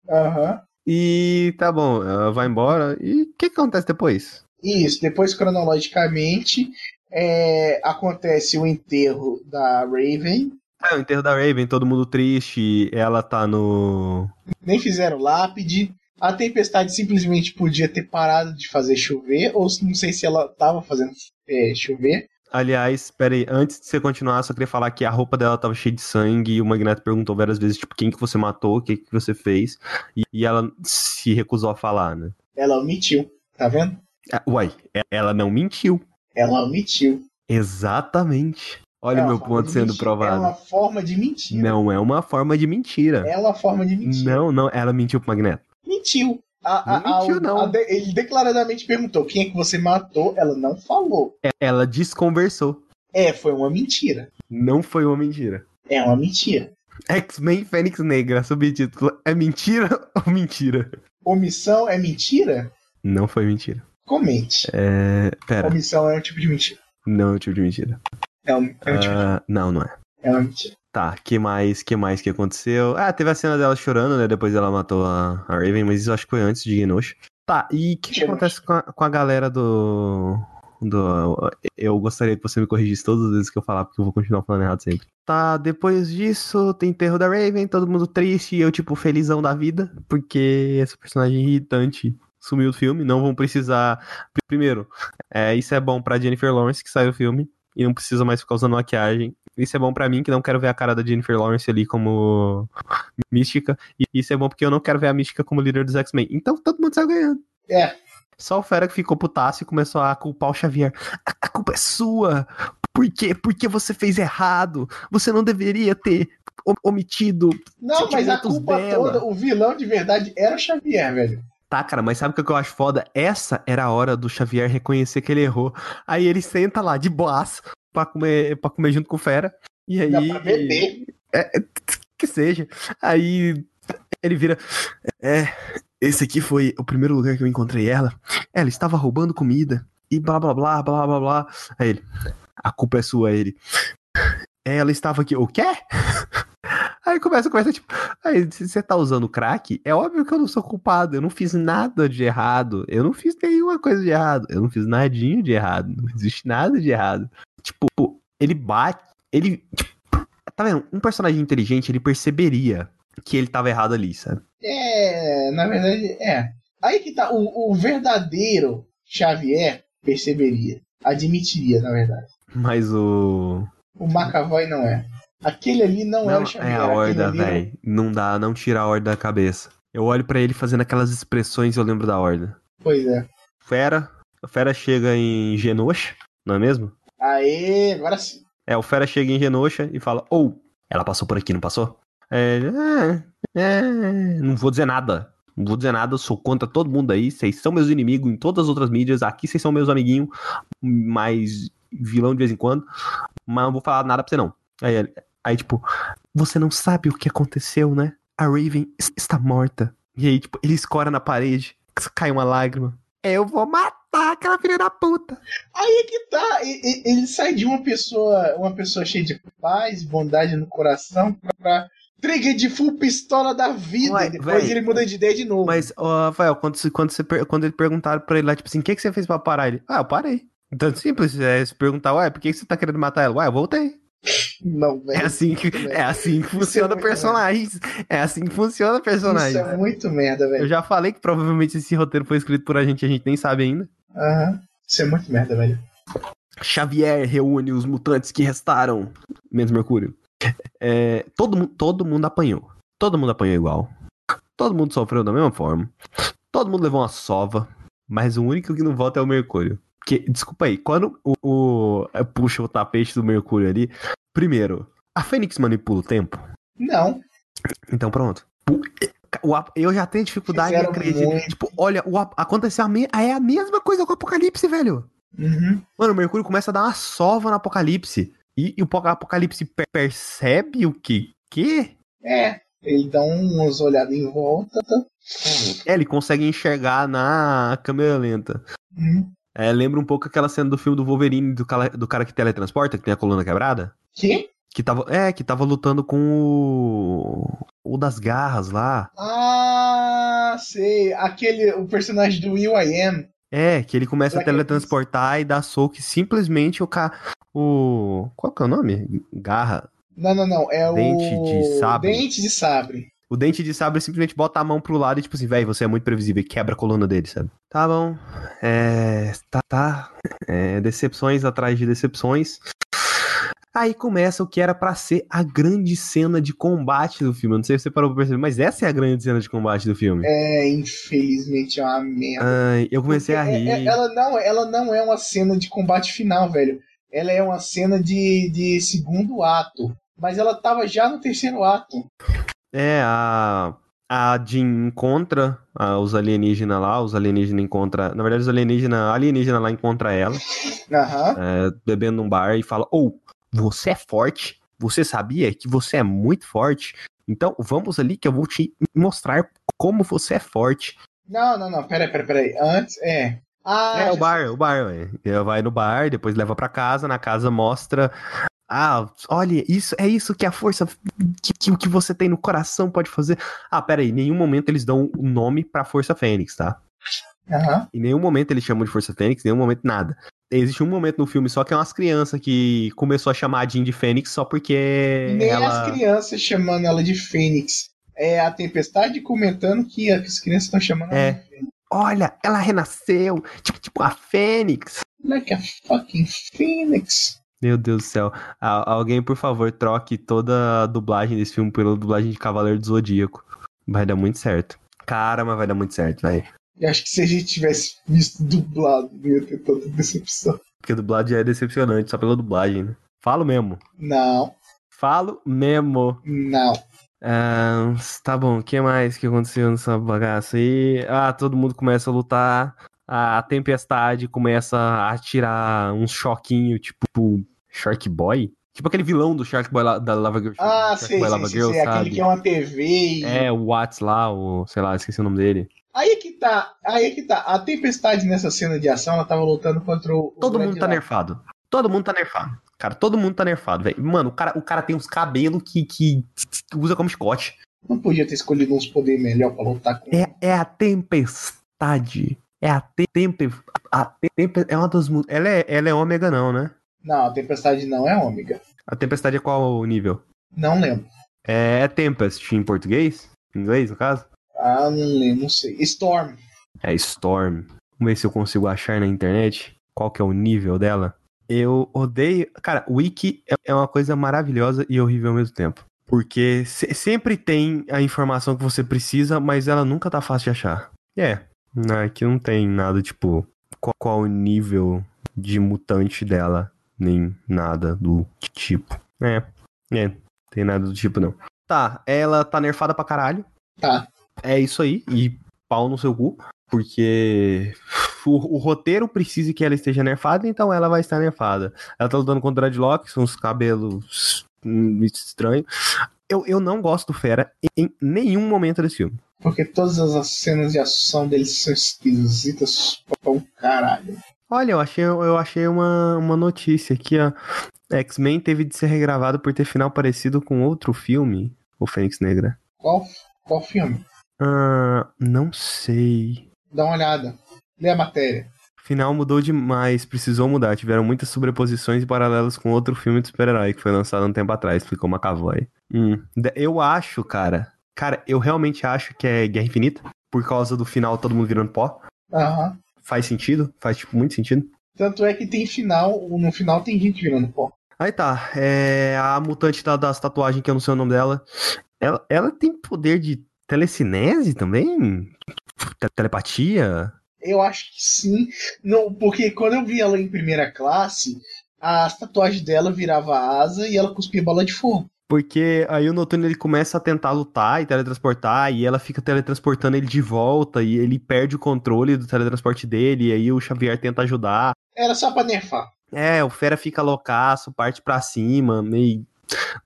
Aham. E tá bom, vai embora. E o que, que acontece depois? Isso, depois cronologicamente é, acontece o enterro da Raven. É, o enterro da Raven, todo mundo triste. Ela tá no. Nem fizeram lápide. A tempestade simplesmente podia ter parado de fazer chover, ou não sei se ela tava fazendo é, chover. Aliás, pera aí, antes de você continuar, só queria falar que a roupa dela tava cheia de sangue e o Magneto perguntou várias vezes, tipo, quem que você matou, o que que você fez, e, ela se recusou a falar, né? Ela omitiu, tá vendo? Ah, Uai, e- ela não mentiu. Ela omitiu. Exatamente. Olha É o meu ponto sendo mentir. provado. É uma forma de mentir. Não é uma forma de mentira. É uma forma de mentir. Não, não, ela mentiu pro Magneto. Mentiu. A- a- Não mentiu, a- não. de- ele declaradamente perguntou quem é que você matou. Ela não falou. É- Ela desconversou. É, foi uma mentira. Não foi uma mentira. É uma mentira. X-Men Fênix Negra, subtítulo. É mentira ou mentira? Omissão é mentira? Não foi mentira. Comente. É. Pera, Omissão é um tipo de mentira. não é um tipo de mentira. É, um, é, um tipo, Ah, não, não é. é uma mentira. Tá, que mais, que mais que aconteceu? Ah, teve a cena dela chorando, né? Depois ela matou a, a Raven, mas isso acho que foi antes de Genosha. Tá, e o que, que acontece com a, com a galera do, do... Eu gostaria que você me corrigisse todas as vezes que eu falar, porque eu vou continuar falando errado sempre. Tá, depois disso, tem enterro da Raven, todo mundo triste e eu, tipo, felizão da vida, porque essa personagem irritante sumiu do filme, não vão precisar. Primeiro, é, isso é bom pra Jennifer Lawrence, que saiu do filme, e não precisa mais ficar usando maquiagem. Isso é bom pra mim, que não quero ver a cara da Jennifer Lawrence ali como mística. E isso é bom porque eu não quero ver a mística como líder dos X-Men. Então todo mundo saiu ganhando. É. Só o Fera que ficou putaço e começou a culpar o Xavier. A, a culpa é sua. Por quê? Porque você fez errado. Você não deveria ter omitido. Não, mas a culpa dela. toda, o vilão de verdade era o Xavier, velho. Tá, cara, mas sabe o que eu acho foda? Essa era a hora do Xavier reconhecer que ele errou. Aí ele senta lá de boas pra comer, pra comer junto com o Fera. E aí. Dá pra beber. É, é, que seja. Aí ele vira. É, esse aqui foi o primeiro lugar que eu encontrei ela. Ela estava roubando comida. E blá blá blá blá blá blá. Aí ele. A culpa é sua, ele. Ela estava aqui. O quê? Aí começa a conversa, tipo, aí você tá usando crack? É óbvio que eu não sou culpado, eu não fiz nada de errado, eu não fiz nenhuma coisa de errado, eu não fiz nadinho de errado, não existe nada de errado. Tipo, ele bate, ele, tipo, tá vendo? Um personagem inteligente, ele perceberia que ele tava errado ali, sabe? É, na verdade, é. Aí que tá, o, o verdadeiro Xavier perceberia, admitiria, na verdade. Mas o... O McAvoy não é. Aquele ali não, não era o Xavier. É a horda, velho. Não dá, não tira a horda da cabeça. Eu olho para ele fazendo aquelas expressões e eu lembro da horda. Pois é. Fera. O Fera chega em Genosha, não é mesmo? Aê, agora sim. É, o Fera chega em Genosha e fala: Ou, oh, ela passou por aqui, não passou? É, é, é, não vou dizer nada. Não vou dizer nada, sou contra todo mundo aí. Vocês são meus inimigos em todas as outras mídias. Aqui vocês são meus amiguinhos, mais vilão de vez em quando. Mas não vou falar nada pra você, não. Aí, Aí, tipo, você não sabe o que aconteceu, né? A Raven está morta. E aí, tipo, ele escora na parede, cai uma lágrima. Eu vou matar aquela filha da puta. Aí é que tá. Ele sai de uma pessoa, uma pessoa cheia de paz, bondade no coração, pra, pra trigger de full pistola da vida. Ué, Depois véi, ele muda de ideia de novo. Mas, ó, Rafael, quando, quando, você, quando ele perguntaram pra ele lá, tipo assim, o que, que você fez pra parar ele? Ah, eu parei. Então, simples, é se perguntar, ué, por que você tá querendo matar ela? Ué, eu voltei. Não, velho. É assim que, é assim que funciona é personagens. É assim que funciona personagem. Isso é muito merda, velho. Eu já falei que provavelmente esse roteiro foi escrito por a gente, a gente nem sabe ainda. Aham. Uhum. Isso é muito merda, velho. Xavier reúne os mutantes que restaram. Menos Mercúrio. É, todo, todo mundo apanhou. Todo mundo apanhou igual. Todo mundo sofreu da mesma forma. Todo mundo levou uma sova. Mas o único que não volta é o Mercúrio. Desculpa aí, quando o, o puxa o tapete do Mercúrio ali, primeiro, a Fênix manipula o tempo? Não. Então pronto. Eu já tenho dificuldade Fizeram em acreditar. Tipo, olha, o, aconteceu a, me, é a mesma coisa com o Apocalipse, velho. Uhum. Mano, o Mercúrio começa a dar uma sova no Apocalipse. E, e o Apocalipse percebe o que? Que? É, ele dá uns olhadas em volta. Tá? É, ele consegue enxergar na câmera lenta. Uhum. É, lembra um pouco aquela cena do filme do Wolverine, do cara, do cara que teletransporta, que tem a coluna quebrada. Que? Que tava, é, que tava lutando com o. O das garras lá. Ah, sei. Aquele. O personagem do Will I Am. É, que ele começa a teletransportar e dá soco e simplesmente o cara. O. Qual que é o nome? Garra. Não, não, não. É Dente o. de sabre. Dente de sabre. O dente de sabre simplesmente bota a mão pro lado e, tipo assim, velho, você é muito previsível e quebra a coluna dele, sabe? Tá bom. É. Tá, tá. É, decepções atrás de decepções. Aí começa o que era para ser a grande cena de combate do filme. Eu não sei se você parou pra perceber, mas essa é a grande cena de combate do filme. É, infelizmente é uma merda. Ai, eu comecei Porque a rir. É, é, ela, não, ela não é uma cena de combate final, velho. Ela é uma cena de, de segundo ato. Mas ela tava já no terceiro ato. É, a, a Jean encontra a, os alienígenas lá, os alienígenas encontra, na verdade os alienígenas, a alienígena lá encontra ela, uhum. é, bebendo num bar e fala, ou, oh, você é forte, você sabia que você é muito forte, então vamos ali que eu vou te mostrar como você é forte. Não, não, não, peraí, peraí, peraí, antes, é... Ah, é, o bar, o bar, ué. Vai no bar, depois leva para casa, na casa mostra ah, olha, isso é isso que a força que, que, que você tem no coração pode fazer. Ah, pera aí, em nenhum momento eles dão o um nome pra Força Fênix, tá? Uhum. Em nenhum momento eles chamam de Força Fênix, em nenhum momento nada. Existe um momento no filme só que é umas crianças que começou a chamar a Jean de Fênix só porque. Nem ela... as crianças chamando ela de Fênix. É a Tempestade comentando que as crianças estão chamando é. ela de Fênix. olha, ela renasceu, tipo, tipo a Fênix. Like a fucking Phoenix. Meu Deus do céu. Alguém, por favor, troque toda a dublagem desse filme pela dublagem de Cavaleiro do Zodíaco. Vai dar muito certo. Cara, mas vai dar muito certo, velho. Eu acho que se a gente tivesse visto dublado, não ia ter tanta decepção. Porque dublagem já é decepcionante, só pela dublagem, né? Falo mesmo. Não, Falo mesmo. não. Ah, tá bom, o que mais que aconteceu nessa bagaça aí? Ah, todo mundo começa a lutar. A tempestade começa a tirar um choquinho, tipo Shark Boy. Tipo aquele vilão do Shark Boy lá- da Lava Girl. Ah, Shark sei, Boy sei, Lava sei, Girl, sei. Aquele que é uma TV e... É, o Watts lá, o. sei lá, esqueci o nome dele. Aí que tá, aí que tá. A Tempestade nessa cena de ação, ela tava lutando contra o. o Todo Brad mundo tá Lark. nerfado. Todo mundo tá nerfado. Cara, todo mundo tá nerfado, velho. Mano, o cara, o cara tem uns cabelos que, que usa como Scott. Não podia ter escolhido uns poderes melhor pra lutar com. É, é a tempestade. É a te- tempe. A te- tempe, é uma das. Ela é, ela é ômega, não, né? Não, a Tempestade não é ômega. A tempestade é qual o nível? Não lembro. É, é Tempest em português? Em inglês, no caso? Ah, não lembro, não sei. Storm. É Storm. Vamos ver se eu consigo achar na internet qual que é o nível dela. Eu odeio. Cara, Wiki é- é uma coisa maravilhosa e horrível ao mesmo tempo. Porque se- sempre tem a informação que você precisa, mas ela nunca tá fácil de achar. É, né, aqui não tem nada tipo qual, qual o nível de mutante dela, nem nada do tipo. É, é, tem nada do tipo não. Tá, ela tá nerfada pra caralho. Tá. É isso aí, e pau no seu cu, porque o, o roteiro precisa que ela esteja nerfada, então ela vai estar nerfada. Ela tá lutando contra o Dreadlock, são uns cabelos estranhos. Eu, eu não gosto do Fera em nenhum momento desse filme. Porque todas as cenas de ação deles são esquisitas pra um caralho. Olha, eu achei, eu achei uma, uma notícia aqui, ó. X-Men teve de ser regravado por ter final parecido com outro filme, o Fênix Negra. Qual, qual filme? Ah, não sei. Dá uma olhada. Lê a matéria. Final mudou demais, precisou mudar. Tiveram muitas sobreposições e paralelos com outro filme de super-herói que foi lançado um tempo atrás, explicou McAvoy. Hum. Eu acho, cara. Cara, eu realmente acho que é Guerra Infinita. Por causa do final todo mundo virando pó. Aham. Faz sentido? Faz, tipo, muito sentido. Tanto é que tem final, no final tem gente virando pó. Aí tá. É a mutante da- das tatuagens, que eu não sei o nome dela. Ela, ela tem poder de telecinese também? Te- telepatia? Eu acho que sim. Não, porque quando eu vi ela em primeira classe, as tatuagens dela virava asa e ela cuspia bola de fogo. Porque aí o Noturno ele começa a tentar lutar e teletransportar, e ela fica teletransportando ele de volta, e ele perde o controle do teletransporte dele, e aí o Xavier tenta ajudar. Era só pra nerfar. É, o Fera fica loucaço, parte pra cima, meio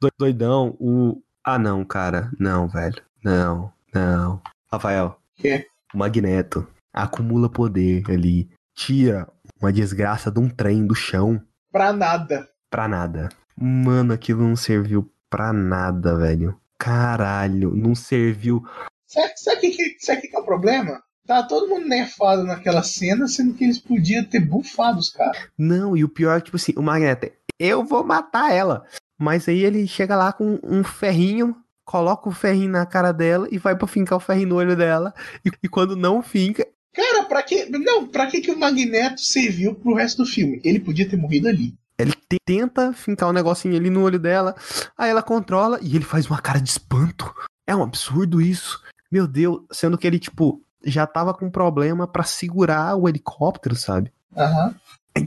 doi- doidão. O. Ah, não, cara. Não, velho. Não, não. Rafael. Quê? O Magneto acumula poder ali, tira uma desgraça de um trem do chão Pra nada. pra nada. Mano, aquilo não serviu pra nada, velho. Caralho, não serviu. Sabe, sabe que, sabe que que é o problema? Tá todo mundo nerfado naquela cena, sendo que eles podiam ter bufado os caras. Não, e o pior é que, tipo assim, o Magneto, eu vou matar ela. Mas aí ele chega lá com um ferrinho, coloca o ferrinho na cara dela e vai pra fincar o ferrinho no olho dela. E, e quando não finca, Cara, pra que. Não, pra que, que o Magneto serviu pro resto do filme? Ele podia ter morrido ali. Ele te- tenta fincar um negocinho ali no olho dela. Aí ela controla e ele faz uma cara de espanto. É um absurdo isso. Meu Deus, sendo que ele, tipo, já tava com problema pra segurar o helicóptero, sabe? Aham.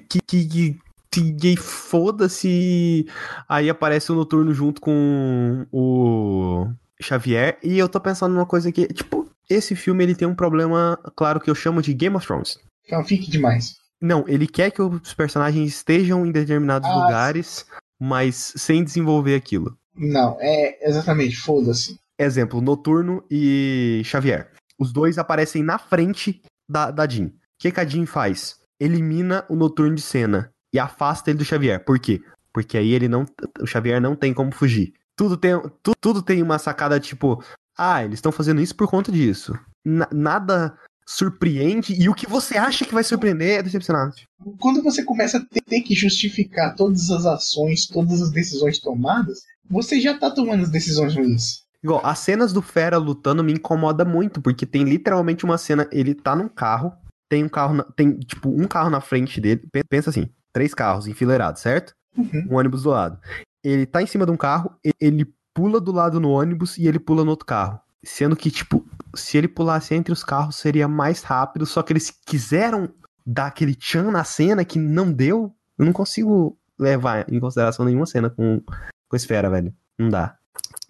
que, que, que, que foda-se. Aí aparece o Noturno junto com o Xavier. E eu tô pensando numa coisa que, tipo, esse filme ele tem um problema, claro, que eu chamo de Game of Thrones. Fanfic demais. Não, ele quer que os personagens estejam em determinados Ah, lugares, mas sem desenvolver aquilo. Não, é exatamente, foda-se. Exemplo, Noturno e Xavier. Os dois aparecem na frente da, da Jean. O que, que a Jean faz? Elimina o Noturno de cena e afasta ele do Xavier. Por quê? Porque aí ele não. O Xavier não tem como fugir. Tudo tem, tu- tudo tem uma sacada tipo. Ah, eles estão fazendo isso por conta disso. Na- nada surpreende e o que você acha que vai surpreender é decepcionante. Quando você começa a ter, que justificar todas as ações, todas as decisões tomadas, você já tá tomando as decisões ruins. Igual, as cenas do Fera lutando me incomoda muito, porque tem literalmente uma cena, ele tá num carro, tem um carro, na- tem tipo um carro na frente dele, pe- pensa assim, três carros enfileirados, certo? Uhum. Um ônibus do lado. Ele tá em cima de um carro, ele pula do lado no ônibus e ele pula no outro carro. Sendo que, tipo, se ele pulasse entre os carros seria mais rápido, só que eles quiseram dar aquele tchan na cena que não deu. Eu não consigo levar em consideração nenhuma cena com, com esfera, velho. Não dá.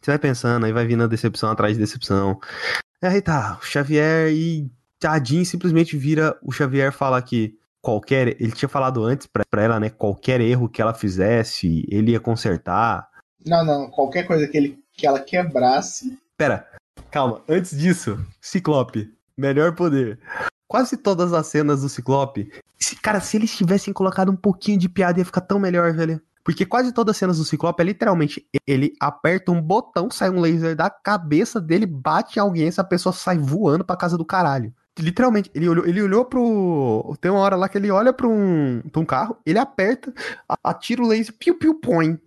Você vai pensando, aí vai vindo a decepção atrás de decepção. Aí tá, o Xavier e a Jean simplesmente vira. O Xavier fala que qualquer. Ele tinha falado antes pra, pra ela, né? Qualquer erro que ela fizesse, ele ia consertar. Não, não. Qualquer coisa que, ele, que ela quebrasse. Pera, calma. Antes disso, Ciclope. Melhor poder. Quase todas as cenas do Ciclope. Cara, se eles tivessem colocado um pouquinho de piada, ia ficar tão melhor, velho. Porque quase todas as cenas do Ciclope é literalmente ele aperta um botão, sai um laser da cabeça dele, bate em alguém, essa pessoa sai voando pra casa do caralho. Literalmente, ele olhou, ele olhou pro. Tem uma hora lá que ele olha pra um, pra um carro, ele aperta, atira o laser, piu, piu, põe.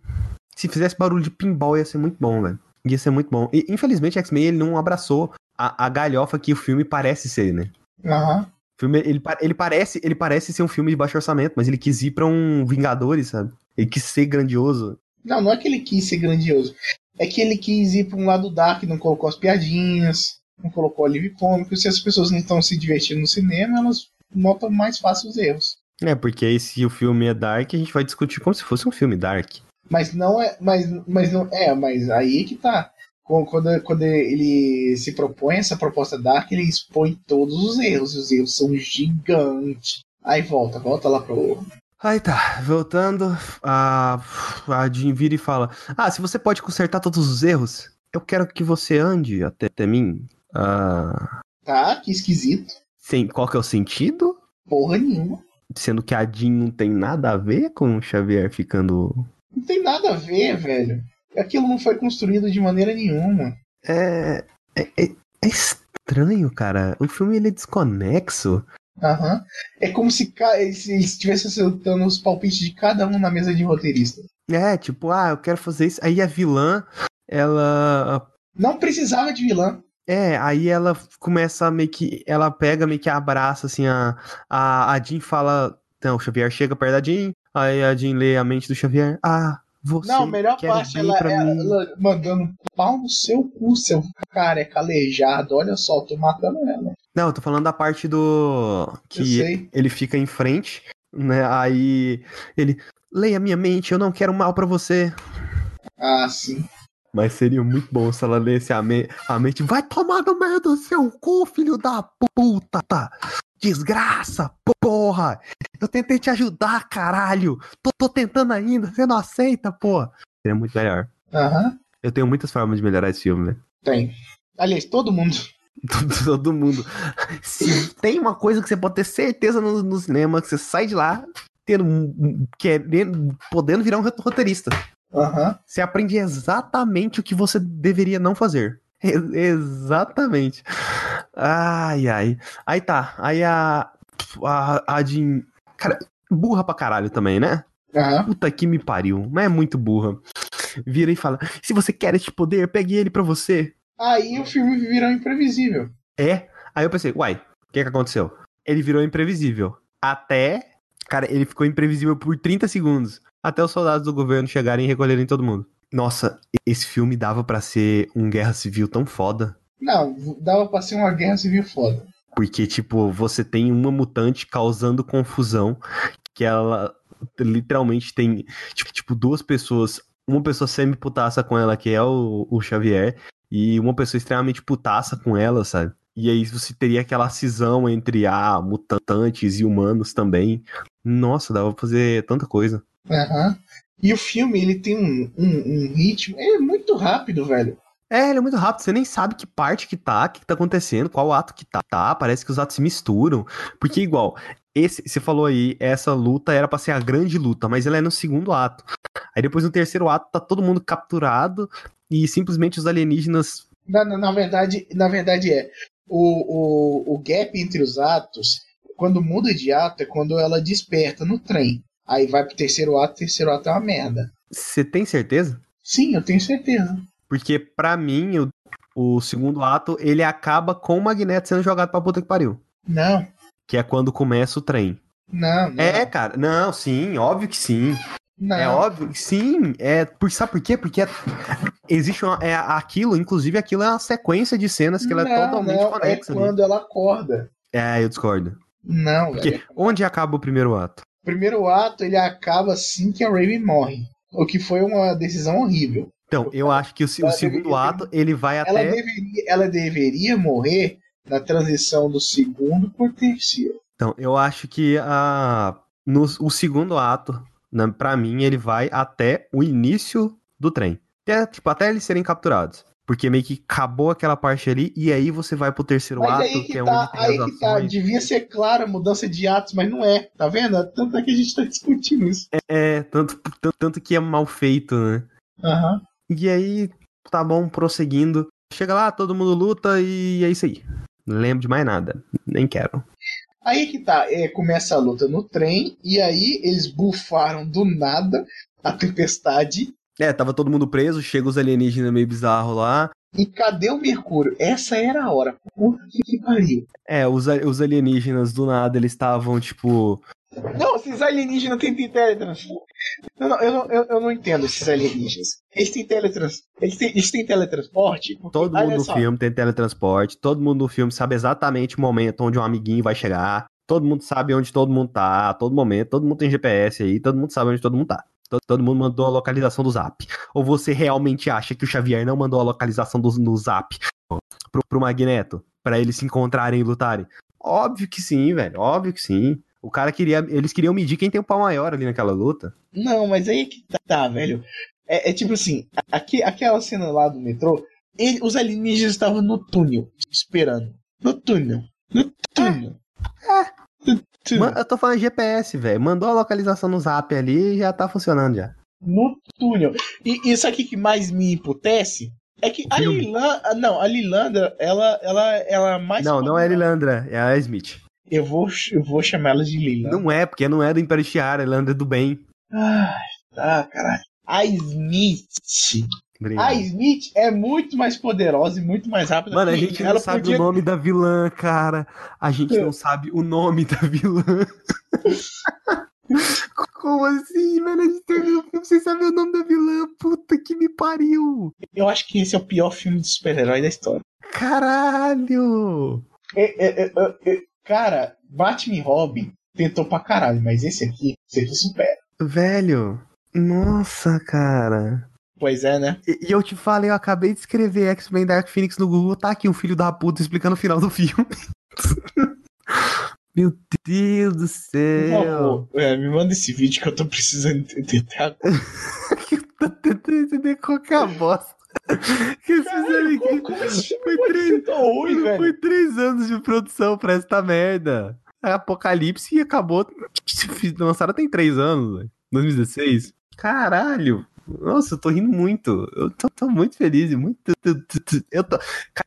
Se fizesse barulho de pinball, ia ser muito bom, velho. Ia ser muito bom. E, infelizmente, X-Men ele não abraçou a, a galhofa que o filme parece ser, né? Aham. O filme, ele, ele, parece, ele parece ser um filme de baixo orçamento, mas ele quis ir pra um Vingadores, sabe? Ele quis ser grandioso. Não, não é que ele quis ser grandioso. É que ele quis ir pra um lado dark, não colocou as piadinhas, não colocou alívio cômico. Se as pessoas não estão se divertindo no cinema, elas notam mais fácil os erros. É, porque aí se o filme é dark, a gente vai discutir como se fosse um filme dark. Mas não é. Mas, mas não. É, mas aí que tá. Quando, quando- ele se propõe essa proposta dark, ele expõe todos os erros. E os erros são gigantes. Aí volta, volta lá pro. Aí tá, voltando, a, a Jean vira e fala: Ah, se você pode consertar todos os erros, eu quero que você ande até, até mim. Ah, Tá, que esquisito. sem, qual que é o sentido? Porra nenhuma. Sendo que a Jean não tem nada a ver com o Xavier ficando. Não tem nada a ver, velho. Aquilo não foi construído de maneira nenhuma. É. É, é- é estranho, cara. O filme ele é desconexo. Aham. É como se, ca- se eles estivessem acertando os palpites de cada um na mesa de roteirista. É, tipo, ah, eu quero fazer isso. Aí a vilã, ela. Não precisava de vilã. É, aí ela começa a meio que. Ela pega, meio que abraça, assim, a. A, a Jean fala. Não, o Xavier chega perto da Jean. Aí a Jean lê a mente do Xavier. Ah, você. não, a melhor parte ela, ela, mim. ela mandando pau no seu cu, seu cara é calejado. Olha só, tô matando ela. Não, eu tô falando da parte do. Que ele fica em frente, né? Aí ele. Leia minha mente, eu não quero mal pra você. Ah, sim. Mas seria muito bom se ela lesse a, me a mente. Vai tomar no meio do seu cu, filho da puta! Tá? Desgraça, porra! Eu tentei te ajudar, caralho! Tô, tô tentando ainda, você não aceita, porra! Seria muito melhor. Aham. Eu tenho muitas formas de melhorar esse filme, né? Tem. Aliás, todo mundo. Todo, todo mundo. Se tem uma coisa que você pode ter certeza no, no cinema, que você sai de lá tendo, querendo, podendo virar um roteirista. Aham. Você aprende exatamente o que você deveria não fazer. Ex- exatamente. Ai, ai. Aí tá. Aí a. A, a Jean. Cara, burra pra caralho também, né? Aham. Puta que me pariu. Mas é muito burra. Vira e fala: Se você quer este poder, pegue ele pra você. Aí o filme virou imprevisível. É. Aí eu pensei: Uai, o que que aconteceu? Ele virou imprevisível. Até. Cara, ele ficou imprevisível por 30 segundos. Até os soldados do governo chegarem e recolherem todo mundo. Nossa, esse filme dava pra ser um guerra civil tão foda. Não, dava pra ser uma guerra civil foda. Porque, tipo, você tem uma mutante causando confusão, que ela literalmente tem, tipo, tipo duas pessoas, uma pessoa semi-putaça com ela, que é o, o Xavier, e uma pessoa extremamente putaça com ela, sabe? E aí você teria aquela cisão entre ah, mutantes e humanos também. Nossa, dava pra fazer tanta coisa. Aham. E o filme, ele tem um, um, um ritmo. É muito rápido, velho. É, ele é muito rápido, você nem sabe que parte que tá, o que, que tá acontecendo, qual ato que tá, tá, parece que os atos se misturam. Porque, igual, esse, você falou aí, essa luta era pra ser a grande luta, mas ela é no segundo ato. Aí depois no terceiro ato tá todo mundo capturado e simplesmente os alienígenas. Na, na, na verdade, na verdade é. O, o, o gap entre os atos, quando muda de ato, é quando ela desperta no trem. Aí vai pro terceiro ato, terceiro ato é uma merda. Você tem certeza? Sim, eu tenho certeza. Porque, pra mim, o, o segundo ato, ele acaba com o Magneto sendo jogado pra puta que pariu. Não, Que é quando começa o trem. não, não. É, cara. Não, sim, óbvio que sim. não. É óbvio que sim. É, por, sabe por quê? Porque é- existe uma, é, aquilo, inclusive aquilo é uma sequência de cenas que ela é totalmente não, conexa. É ali. quando ela acorda. É, eu discordo. Não, Porque velho. onde acaba o primeiro ato? O primeiro ato ele acaba assim que a Raven morre. O que foi uma decisão horrível. Então, eu acho que o, o segundo deveria ato, ele vai Ela, até. deveria, ela deveria morrer na transição do segundo por terceiro. Então, eu acho que a, no, o segundo ato, né, pra mim, ele vai até o início do trem. Até, tipo, até eles serem capturados. Porque meio que acabou aquela parte ali, e aí você vai pro terceiro Mas ato, aí que, que é tá, onde tem aí as que tá. Devia ser clara a mudança de atos, mas não é. Tá vendo? Tanto é que a gente tá discutindo isso. É, tanto, tanto, tanto que é mal feito, né? Aham. E aí, tá bom, prosseguindo. Chega lá, todo mundo luta e é isso aí. Não lembro de mais nada. Nem quero. Aí que tá. É, começa a luta no trem, e aí eles bufaram do nada a tempestade. É, tava todo mundo preso, chega os alienígenas meio bizarro lá. E cadê o Mercúrio? Essa era a hora. Puta que pariu. É, os, os alienígenas do nada, eles estavam, tipo. Não, esses alienígenas têm teletransporte. Não, não, eu, não, eu, eu não entendo esses alienígenas. Eles têm, teletrans... eles têm, eles têm teletransporte? Porque, Todo mundo no só, filme tem teletransporte, todo mundo no filme sabe exatamente o momento onde um amiguinho vai chegar. Todo mundo sabe onde todo mundo tá, a todo momento, todo mundo tem GPS aí, todo mundo sabe onde todo mundo tá. Todo, todo mundo mandou a localização do zap. Ou você realmente acha que o Xavier não mandou a localização do, no zap pro, pro Magneto? Pra eles se encontrarem e lutarem? Óbvio que sim, velho. Óbvio que sim. O cara queria. Eles queriam medir quem tem o pau maior ali naquela luta. Não, mas aí que tá, velho. É, é tipo assim, aqui, aquela cena lá do metrô, ele- os alienígenas estavam no túnel, esperando. No túnel. No túnel. No túnel. Man- eu tô falando GPS, velho. Mandou a localização no zap ali e já tá funcionando já. No túnel. E isso aqui que mais me emputece é que a. Lilandra. Não, a Lilandra, ela, ela, ela mais. não, não é Lilandra, é a Smith. Eu vou, eu vou chamar ela de Lilandra. Não é, porque não é do Império Shiar, é Lilandra do bem. Ai, tá, caralho. A Smith. Obrigado. A Smith é muito mais poderosa e muito mais rápida. Mano, a gente não sabe o nome da vilã, cara. A gente não sabe o nome da vilã. Como assim, velho? A gente termina o filme sem saber o nome da vilã. Puta que me pariu. Eu acho que esse é o pior filme de super-herói da história. Caralho. É, é, é, é, é, cara, Batman e Robin tentou pra caralho, mas esse aqui, esse aqui supera. Velho. Nossa, cara. Pois é, né? E, e eu te falei, eu acabei de escrever X-Men Dark Phoenix no Google. Tá aqui um filho da puta explicando o final do filme. Meu Deus do céu. favor, é, me manda esse vídeo que eu tô precisando entender. Tá? Tô tentando entender qual que é bosta. Que eles fizeram aqui. Como esse Foi três- ruim? Foi três anos de produção pra esta merda. É Apocalipse e acabou. Lançaram tem três anos, velho. 2016. Caralho. Nossa, eu tô rindo muito. Eu tô, tô muito feliz e muito. Eu tô.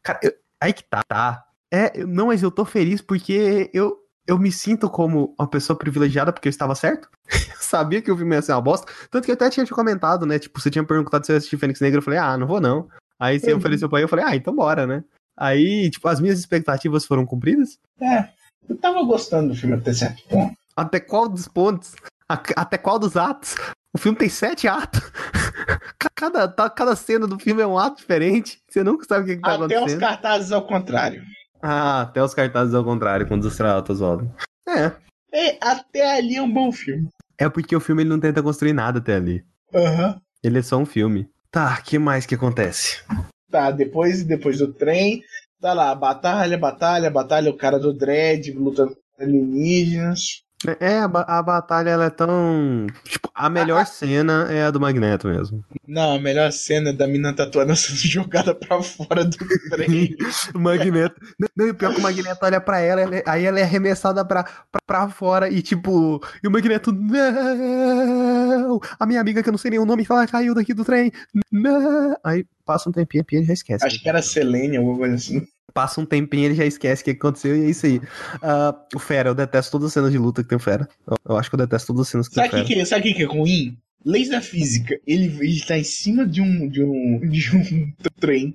Cara, eu- aí que tá, tá. É, não, mas eu tô feliz porque eu, eu me sinto como uma pessoa privilegiada porque eu estava certo. Eu sabia que o filme ia ser uma bosta. Tanto que eu até tinha te comentado, né? Tipo, você tinha perguntado se eu ia assistir Fênix Negra. Eu falei, ah, não vou não. Aí você Uhum. ofereceu pra ir, eu falei, ah, então bora, né? Aí, tipo, as minhas expectativas foram cumpridas? É, eu tava gostando do filme até certo ponto. Até qual dos pontos? Até qual dos atos? O filme tem sete atos. Ca- Cada, tá- cada cena do filme é um ato diferente. Você nunca sabe o que, que tá Até os acontecendo. cartazes ao contrário. Ah, até os cartazes ao contrário, quando os astronautas voltam. É. É, até ali é um bom filme. É porque o filme ele não tenta construir nada até ali. Aham. Ele é só um filme. Tá, que mais que acontece? Tá, depois, depois do trem, tá lá, batalha, batalha, batalha, o cara do dread luta com alienígenas. É, a, ba- a batalha ela é tão. Tipo, a melhor cena é a do Magneto mesmo. Não, a melhor cena é da mina tatuando sendo jogada pra fora do trem. o Magneto. Não, e o pior é que o Magneto olha pra ela, ela é- aí ela é arremessada pra, pra, pra fora e tipo. E o Magneto. Não! A minha amiga, que eu não sei nem o nome, ela caiu daqui do trem. Não! Aí passa um tempinho e já esquece. Acho que era Selene, alguma coisa assim. Passa um tempinho ele já esquece o que aconteceu e é isso aí. Ah, o Fera, eu detesto todas as cenas de luta que tem o Fera. Eu, eu acho que eu detesto todas as cenas que Sabe tem o Fera. que, sabe o que que é ruim? leis da física. Ele, ele tá em cima de um, de um, de um trem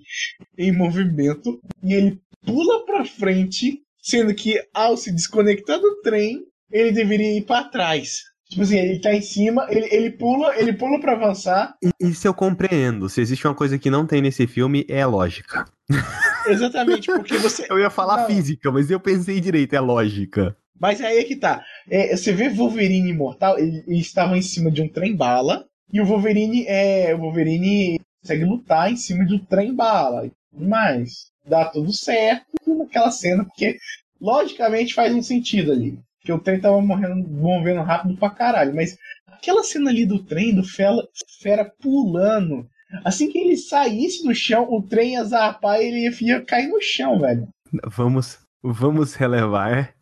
em movimento e ele pula pra frente, sendo que ao se desconectar do trem, ele deveria ir para trás. Tipo assim, ele tá em cima, ele, ele pula, ele pula para avançar. Isso eu compreendo. Se existe uma coisa que não tem nesse filme, é a lógica. Exatamente, porque você. eu ia falar não. física, mas eu pensei direito, é lógica. Mas aí é que tá. É, você vê Wolverine Imortal, ele, ele estava em cima de um trem-bala, e o Wolverine é. O Wolverine consegue lutar em cima de um trem-bala. Mas dá tudo certo naquela cena, porque logicamente faz um sentido ali. Que o trem tava morrendo, movendo rápido pra caralho. Mas aquela cena ali do trem, do Fera, Fera pulando. Assim que ele saísse do chão, o trem ia zarpar e ele ia cair no chão, velho. Vamos, vamos relevar.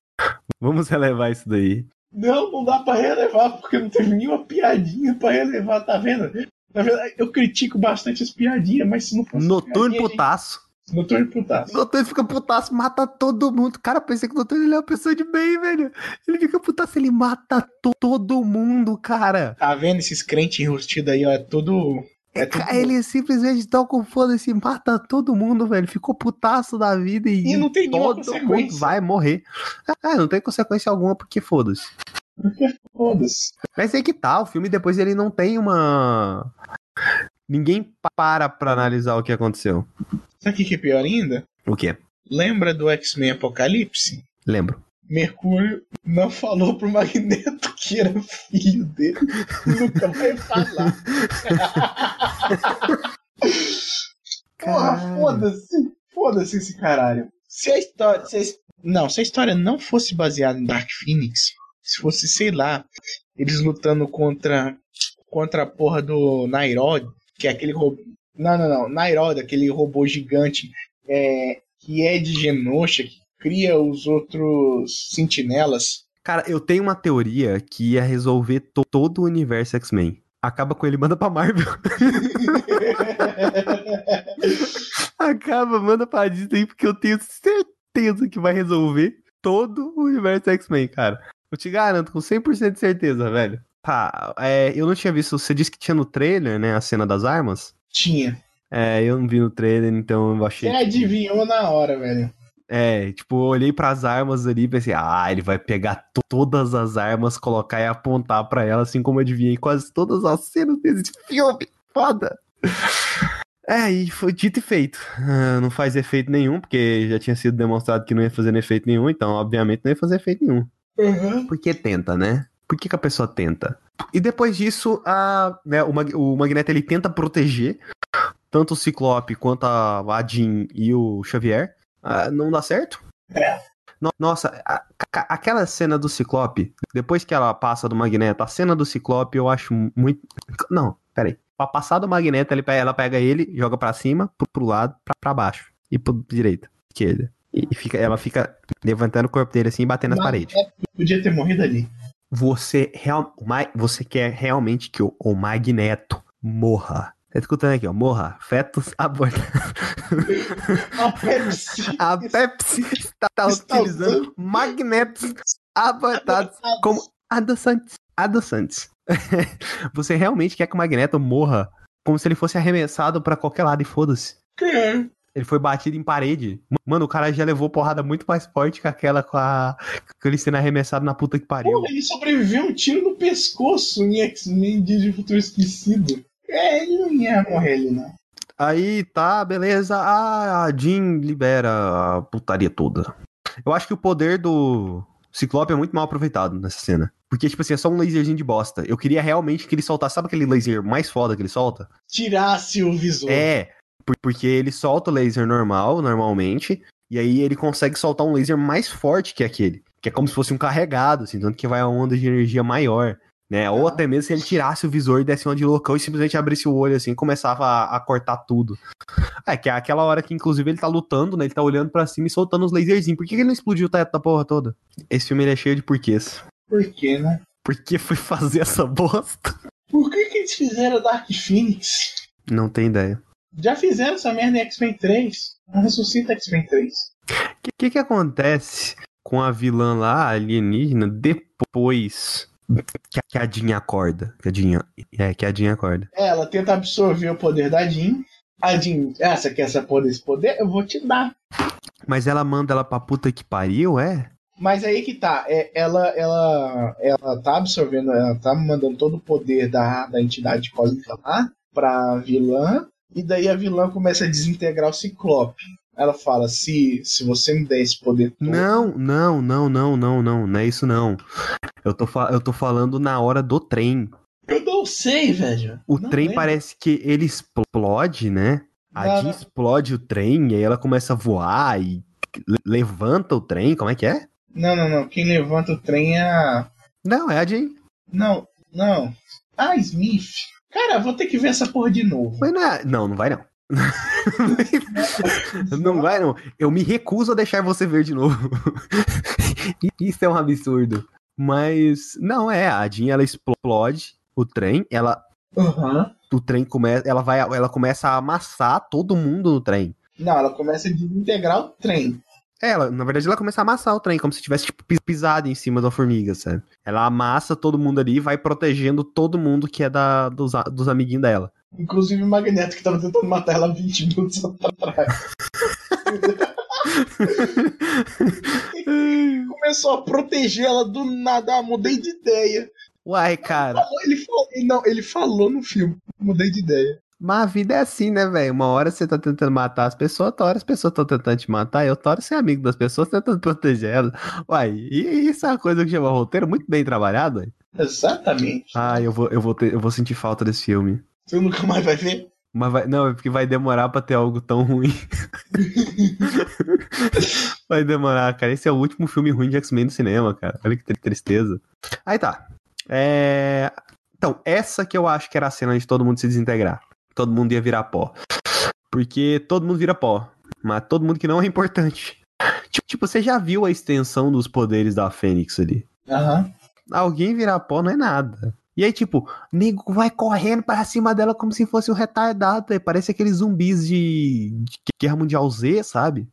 Vamos relevar isso daí. Não, não dá pra relevar, porque não teve nenhuma piadinha pra relevar, tá vendo? Na verdade, eu critico bastante as piadinhas, mas se não fosse. Noturno putaço. Doutor putaço. Doutor fica putaço, mata todo mundo. Cara, pensei que o doutor ele é uma pessoa de bem, velho. Ele fica putaço, ele mata to todo mundo, cara. Tá vendo esses crentes enrustidos aí, ó? É tudo. É tudo... Ele simplesmente tá com foda-se, mata todo mundo, velho. Ficou putaço da vida e, e não tem todo mundo vai morrer. Ah, não tem consequência alguma porque foda-se. Porque foda-se. Mas é que tá, o filme depois ele não tem uma. Ninguém para pra analisar o que aconteceu. Sabe o que é pior ainda? O quê? Lembra do X-Men Apocalipse? Lembro. Mercúrio não falou pro Magneto que era filho dele. Nunca vai falar. Porra, foda-se. Foda-se esse caralho. Se a história. Se a, não, se a história não fosse baseada em Dark Phoenix, se fosse, sei lá, eles lutando contra. Contra a porra do Nairod, que é aquele robô. Não, não, não. Nairoda, aquele robô gigante é, que é de Genosha, que cria os outros sentinelas. Cara, eu tenho uma teoria que ia resolver to todo o universo X-Men. Acaba com ele manda pra Marvel. Acaba, manda pra Disney, porque eu tenho certeza que vai resolver todo o universo X-Men, cara. Eu te garanto, com 100% de certeza, velho. Tá, é, eu não tinha visto. Você disse que tinha no trailer, né, a cena das armas? Tinha. É, eu não vi no trailer, então eu achei. Você adivinhou na hora, velho. É, tipo, eu olhei para as armas ali e pensei, ah, ele vai pegar todas as armas, colocar e apontar para ela, assim como eu adivinhei quase todas as cenas desse filme. Foda! É, e foi dito e feito. Uh, não faz efeito nenhum, porque já tinha sido demonstrado que não ia fazer efeito nenhum, então, obviamente, não ia fazer efeito nenhum. Uhum. Porque tenta, né? Por que, que a pessoa tenta? E depois disso, a, né, o, Mag o Magneto ele tenta proteger tanto o Ciclope quanto a, a Jean e o Xavier. Ah, não dá certo? É. No, nossa, a, a, aquela cena do Ciclope, depois que ela passa do Magneto, a cena do Ciclope eu acho muito. Não, peraí. Pra passar do Magneto, ele, ela pega ele, joga para cima, pro, pro lado, pra, pra baixo. E pro direita, esquerda. E fica, ela fica levantando o corpo dele assim e batendo nas paredes. Podia ter morrido ali você, real, você quer realmente que o, o Magneto morra. Tá escutando aqui, ó. Morra. Fetos abortados. A Pepsi. A Pepsi está, está utilizando magnetos abortados como adoçantes. Adoçantes. Você realmente quer que o Magneto morra como se ele fosse arremessado para qualquer lado e foda-se? Ele foi batido em parede. Mano, o cara já levou porrada muito mais forte que aquela com, a... com ele sendo arremessado na puta que pariu. Pô, ele sobreviveu um tiro no pescoço em X-Men Dia de Futuro Esquecido. É, ele não ia morrer ali, não. Aí tá, beleza. Ah, a Jean libera a putaria toda. Eu acho que o poder do Ciclope é muito mal aproveitado nessa cena. Porque, tipo assim, é só um laserzinho de bosta. Eu queria realmente que ele soltasse. Sabe aquele laser mais foda que ele solta? Tirasse o visor. É porque ele solta o laser normal, normalmente, e aí ele consegue soltar um laser mais forte que aquele. Que é como se fosse um carregado, assim, tanto que vai a onda de energia maior. Né? Ou até mesmo se ele tirasse o visor e desse uma de loucão e simplesmente abrisse o olho assim, começava a, a, cortar tudo. É, que é aquela hora que inclusive ele tá lutando, né? Ele tá olhando para cima e soltando os laserzinhos. Por que, que ele não explodiu o teto da porra toda? Esse filme ele é cheio de porquês. Por quê, né? Por que foi fazer essa bosta? Por que, que eles fizeram Dark Phoenix? Não tem ideia. Já fizeram essa merda em X-Men 3. Ressuscita X-Men 3. O que, que, que acontece com a vilã lá, alienígena, depois que, que a Jean acorda. Que a Jean, é, que a Jean acorda. É, ela tenta absorver o poder da Jean. A Jean, ah, você quer essa poder, esse poder? Eu vou te dar. Mas ela manda ela pra puta que pariu, é? Mas aí que tá, é, ela, ela, ela tá absorvendo, ela tá mandando todo o poder da, da entidade cósmica lá pra vilã, e daí a vilã começa a desintegrar o Ciclope. Ela fala: se, se você me der esse poder todo. Não, não, não, não, não, não, não é isso não. Eu tô, eu tô falando na hora do trem. Eu não sei, velho. O não trem lembro. parece que ele explode, né? A Jean explode o trem e aí ela começa a voar e le- levanta o trem, como é que é? Não, não, não. Quem levanta o trem é a. Não, é a Jean. Não, não. Ah, Smith. Cara, vou ter que ver essa porra de novo. Mas não, é... não, não vai não. não vai não. Eu me recuso a deixar você ver de novo. Isso é um absurdo. Mas não é, a Jean ela explode o trem, ela Aham. o trem começa, ela vai ela começa a amassar todo mundo no trem. Não, ela começa a desintegrar o trem. Ela, na verdade, ela começa a amassar o trem, como se tivesse tipo, pis- pisado em cima da formiga, sabe? Ela amassa todo mundo ali e vai protegendo todo mundo que é da, dos, dos amiguinhos dela. Inclusive o Magneto que tava tentando matar ela 20 minutos atrás. Começou a proteger ela do nada. Ah, mudei de ideia. Uai, cara, Ele falou, ele- não, ele falou no filme. Mudei de ideia. mas a vida é assim, né, velho? Uma hora você tá tentando matar as pessoas, outra hora as pessoas estão tentando te matar, e outra hora você é amigo das pessoas tentando proteger elas. Uai, e isso é uma coisa que chama roteiro muito bem trabalhado, ué. Exatamente. Ah, eu vou, eu, vou ter, eu vou sentir falta desse filme. Você nunca mais vai ver? Mas vai, não, é porque vai demorar pra ter algo tão ruim. vai demorar, cara. Esse é o último filme ruim de X-Men do cinema, cara. Olha que tri- tristeza. Aí tá. É... Então, essa que eu acho que era a cena de todo mundo se desintegrar. Todo mundo ia virar pó. Porque todo mundo vira pó. Mas todo mundo que não é importante. Tipo, tipo, você já viu a extensão dos poderes da Fênix ali? Aham. Alguém virar pó não é nada. E aí, tipo, nego vai correndo para cima dela como se fosse um retardado. Parece aqueles zumbis de, de Guerra Mundial Z, sabe?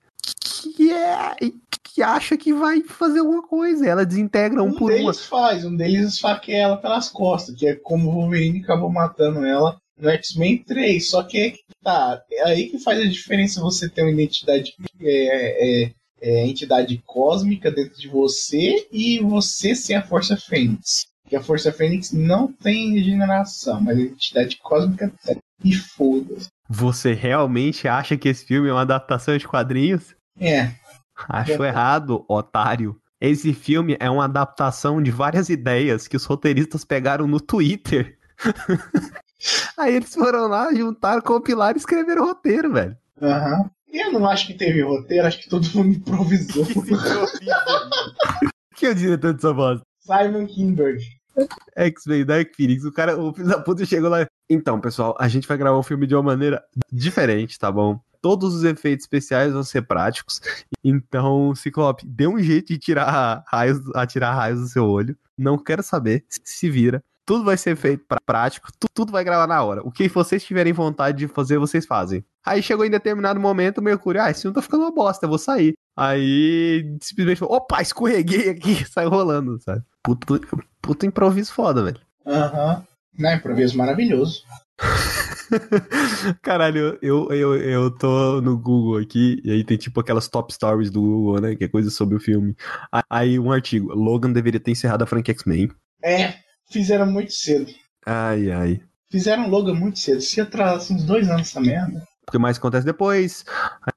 Que é. Que acha que vai fazer alguma coisa. Ela desintegra um, Um, por uma. deles faz, um deles esfaqueia ela pelas costas, que é como o Wolverine acabou matando ela no X-Men 3. Só que é que tá, é aí que faz a diferença você ter uma identidade, é, é, é, entidade cósmica dentro de você e você ser a Força Fênix. Que a Força Fênix não tem regeneração, mas a entidade cósmica tem. E foda-se. Você realmente acha que esse filme é uma adaptação de quadrinhos? É, Acho errado, otário. Esse filme é uma adaptação de várias ideias que os roteiristas pegaram no Twitter. Aí eles foram lá, juntaram, compilaram e escreveram o roteiro, velho. aham. Eu não acho que teve roteiro, acho que todo mundo improvisou. que é o diretor dessa bosta? Simon Kinberg. X-Men Dark Phoenix. O cara, o filho da puta chegou lá. Então, pessoal, a gente vai gravar o filme de uma maneira diferente, tá bom? Todos os efeitos especiais vão ser práticos. Então, Ciclope, dê um jeito de tirar raios, atirar raios do seu olho. Não quero saber. Se vira. Tudo vai ser feito pra prático, tu- tudo vai gravar na hora. O que vocês tiverem vontade de fazer, vocês fazem. Aí chegou em determinado momento o Mercúrio, ah, esse filme tá ficando uma bosta, eu vou sair. Aí simplesmente falou, opa, escorreguei aqui, saiu rolando, sabe? Puto, puto improviso foda, velho. Aham. Não, improviso maravilhoso. Caralho, eu, eu, eu tô no Google aqui, e aí tem tipo aquelas top stories do Google, né? Que é coisa sobre o filme. Aí um artigo, Logan deveria ter encerrado a franquia X-Men. É, fizeram muito cedo. Ai, ai. Fizeram Logan muito cedo. Se atrasasse uns dois anos essa merda. O que mais acontece depois?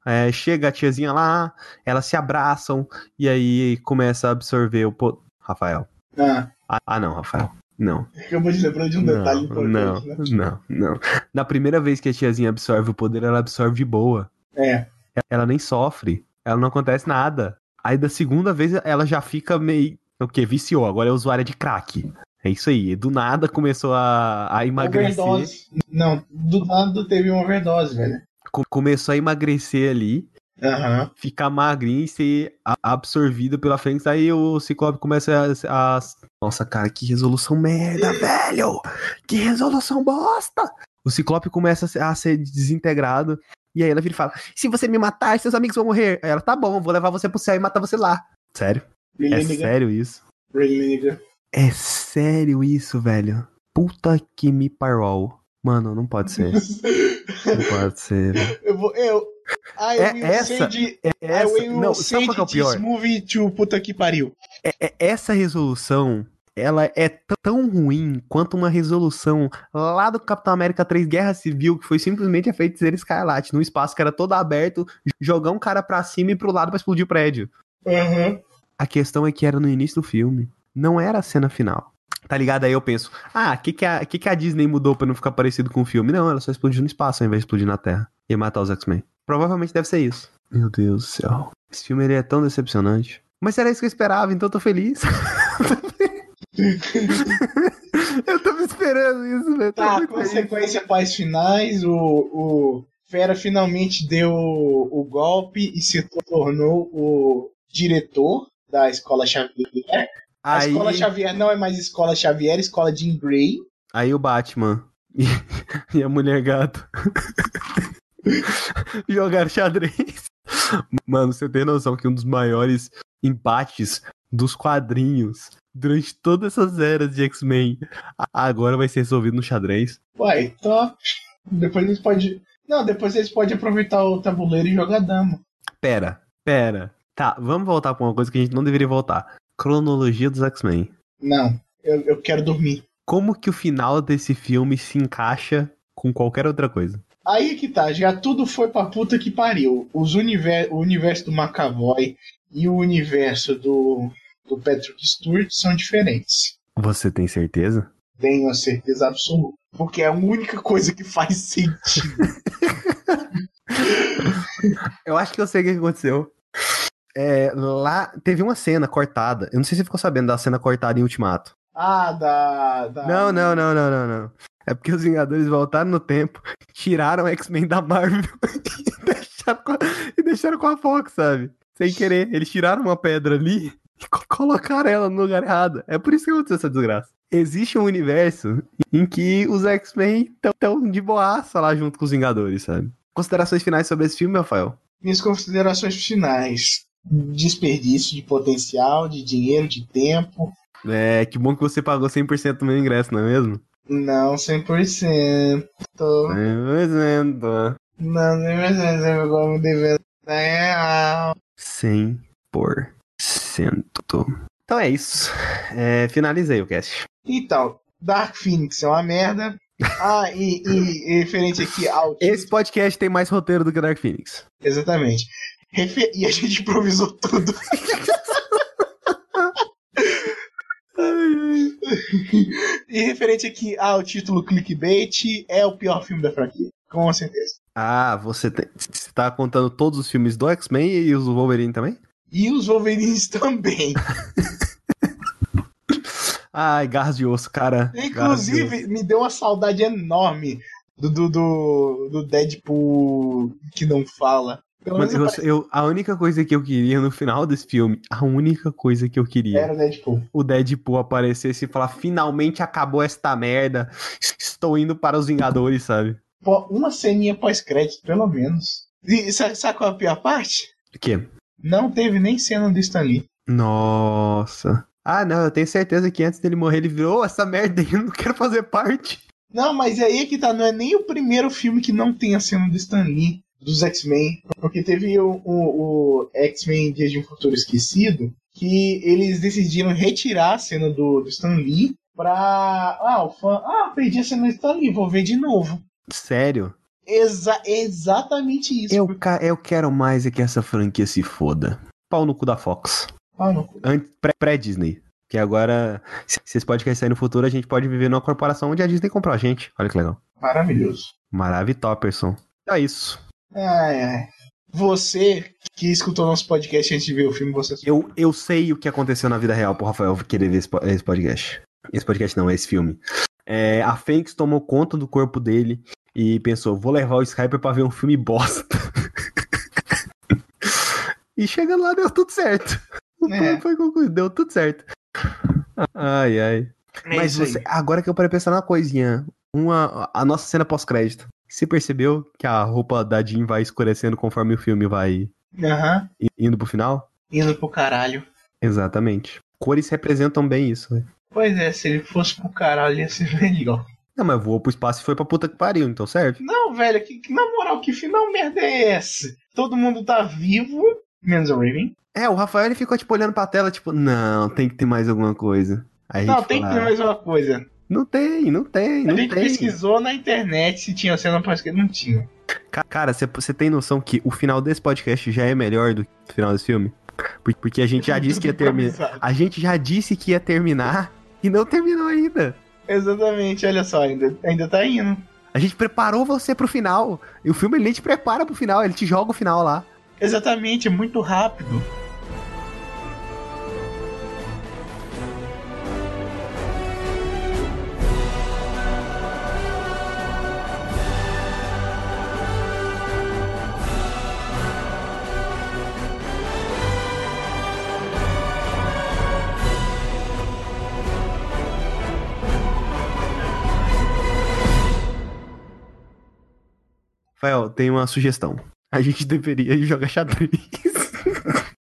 É, chega a tiazinha lá, elas se abraçam, e aí começa a absorver o... Po... Rafael. Ah, Ah, ah, não, Rafael. Não. acabou de lembrar de um detalhe Não, não, importante, né? não, não. Na primeira vez que a tiazinha absorve o poder, ela absorve de boa. É. ela nem sofre, ela não acontece nada. Aí da segunda vez ela já fica meio. O que? Viciou, agora é usuária de crack. É isso aí. Do nada começou a, a emagrecer. Overdose. Não, do nada teve uma overdose, velho. Co- começou a emagrecer ali, Aham. ficar magrinho e ser absorvido pela frente. Aí o Ciclope começa a, a- Nossa, cara, que resolução merda, velho! Que resolução bosta! O Ciclope começa a ser, desintegrado. E aí ela vira e fala: Se você me matar, seus amigos vão morrer. Aí ela, tá bom, vou levar você pro céu e matar você lá. Sério? É nigga? sério isso? Really, nigga? É sério isso, velho. Puta que me parou. Mano, não pode ser. Não pode ser. Eu vou. Eu, I É will essa- send, É I essa, will não, sabe send qual é o pior? movie to puta que pariu. É- é- essa resolução, ela é tão ruim quanto uma resolução lá do Capitão América 3 Guerra Civil, que foi simplesmente a feiticeira escarlate, num espaço que era todo aberto, jogar um cara pra cima e pro lado pra explodir o prédio. Uhum. A questão é que era no início do filme, não era a cena final. Tá ligado? Aí eu penso, ah, o que, que, a, que, que a Disney mudou pra não ficar parecido com o filme? Não, ela só explodiu no espaço ao invés de explodir na Terra. E matar os X-Men. Provavelmente deve ser isso. Meu Deus do céu. Esse filme ele é tão decepcionante. Mas era isso que eu esperava, então eu tô feliz. eu tava esperando isso, velho. Tá, consequência pais finais, o, o Fera finalmente deu o, o golpe e se tornou o diretor da Escola Xavier. A Aí, Escola Xavier não é mais Escola Xavier, é Escola Jean Grey. aí o Batman e, e a mulher gato jogaram xadrez. Mano, você tem noção que um dos maiores empates dos quadrinhos durante todas essas eras de X-Men agora vai ser resolvido no xadrez? Uai, top. Depois eles podem. Não, depois eles podem aproveitar o tabuleiro e jogar dama. Pera, pera. Tá, vamos voltar pra uma coisa que a gente não deveria voltar. Cronologia dos X-Men. Não, eu, eu quero dormir. Como que o final desse filme se encaixa com qualquer outra coisa? Aí que tá, já tudo foi pra puta que pariu. Os univer o universo do McAvoy e o universo do, do Patrick Stewart são diferentes. Você tem certeza? Tenho a certeza absoluta. Porque é a única coisa que faz sentido. Eu acho que eu sei o que aconteceu. É, lá teve uma cena cortada. Eu não sei se você ficou sabendo da cena cortada em Ultimato. ah, da. da... Não, não, não, não, não, não. É porque os Vingadores voltaram no tempo, tiraram X-Men da Marvel e, deixaram com a, e deixaram com a Fox, sabe? Sem querer. Eles tiraram uma pedra ali e co- colocaram ela no lugar errado. É por isso que aconteceu essa desgraça. Existe um universo em que os X-Men estão de boaça lá junto com os Vingadores, sabe? Considerações finais sobre esse filme, Rafael? Minhas considerações finais. Desperdício de potencial, de dinheiro, de tempo. É, que bom que você pagou 100% do meu ingresso, não é mesmo? Não 100%. Tô... 100%. Não 100%. Eu me devendo real. 100%. Então é isso. É, finalizei o cast. Então, Dark Phoenix é uma merda. Ah, e, e- e referente aqui ao. Esse podcast tem mais roteiro do que Dark Phoenix. Exatamente. E a gente improvisou tudo. e referente aqui ao título clickbait, é o pior filme da franquia. Com certeza. Ah, você, tem, você tá contando todos os filmes do X-Men e os do Wolverine também? E os Wolverines também. Ai, garras de osso, cara. De Inclusive, me deu uma saudade enorme do, do, do, do Deadpool que não fala. Mano, menos eu, eu- a única coisa que eu queria no final desse filme, a única coisa que eu queria, era o Deadpool. o Deadpool aparecesse e falar: finalmente acabou esta merda, estou indo para os Vingadores, sabe? Pô, uma ceninha pós-crédito, pelo menos. E sabe, sabe qual é a pior parte? O quê? Não teve nem cena do Stan Lee. Nossa. Ah, não, eu tenho certeza que antes dele morrer ele virou "Ô, essa merda aí, eu não quero fazer parte. Não, mas aí é que tá, não é nem o primeiro filme que não tem a cena do Stan Lee, dos X-Men. Porque teve o, o, o X-Men Dias de um Futuro Esquecido, que eles decidiram retirar a cena do, do Stan Lee pra. Ah, o fã. Ah, perdi a cena do Stan Lee, vou ver de novo. Sério? Exa exatamente isso. Eu, ca- eu quero mais é que essa franquia se foda. Pau no cu da Fox. Não. An- pré- Pré-Disney. que agora, se esse podcast sair no futuro, a gente pode viver numa corporação onde a Disney comprou a gente. Olha que legal. Maravilhoso. Maravilhoperson. Então é isso. Ai, ai. Você que escutou nosso podcast antes de ver o filme, você. Eu, eu sei o que aconteceu na vida real pro Rafael querer ver esse, po- esse podcast. Esse podcast não, é esse filme. É, a Fênix tomou conta do corpo dele e pensou, vou levar o Skyper pra ver um filme bosta. e chegando lá deu tudo certo. O É. foi concluído, deu tudo certo. Ai, ai. É Mas você, agora que eu parei pensar numa coisinha. Uma, a nossa cena pós-crédito. Você percebeu que a roupa da Jean vai escurecendo conforme o filme vai i- indo pro final? Indo pro caralho. Exatamente. Cores representam bem isso. né? Pois é, se ele fosse pro caralho ia ser melhor. Não, mas voou pro espaço e foi pra puta que pariu, então serve. Não, velho, que, que- na moral, que final merda é essa? Todo mundo tá vivo, menos o Raven. É, o Rafael ele ficou tipo olhando pra tela, tipo, não, tem que ter mais alguma coisa. Aí Não, tem que fala, ter mais uma coisa. Não tem, não tem, A não gente tem. pesquisou na internet se tinha cena pós que não tinha. Ca- Cara, você tem noção que o final desse podcast já é melhor do que o final desse filme? Por- Porque a gente já disse que ia terminar. A gente já disse que ia terminar e não terminou ainda. Exatamente, olha só, ainda, ainda tá indo. A gente preparou você pro final. E o filme ele nem te prepara pro final, ele te joga o final lá. Exatamente, é muito rápido. Rafael, tem uma sugestão. A gente deveria jogar xadrez.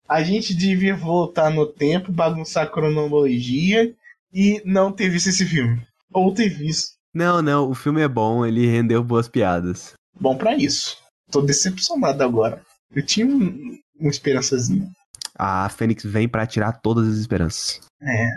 A gente devia voltar no tempo, bagunçar a cronologia e não ter visto esse filme. Ou ter visto. Não, não, o filme é bom, ele rendeu boas piadas. Bom pra isso. Tô decepcionado agora. Eu tinha um, uma esperançazinha. A Fênix vem pra tirar todas as esperanças. É.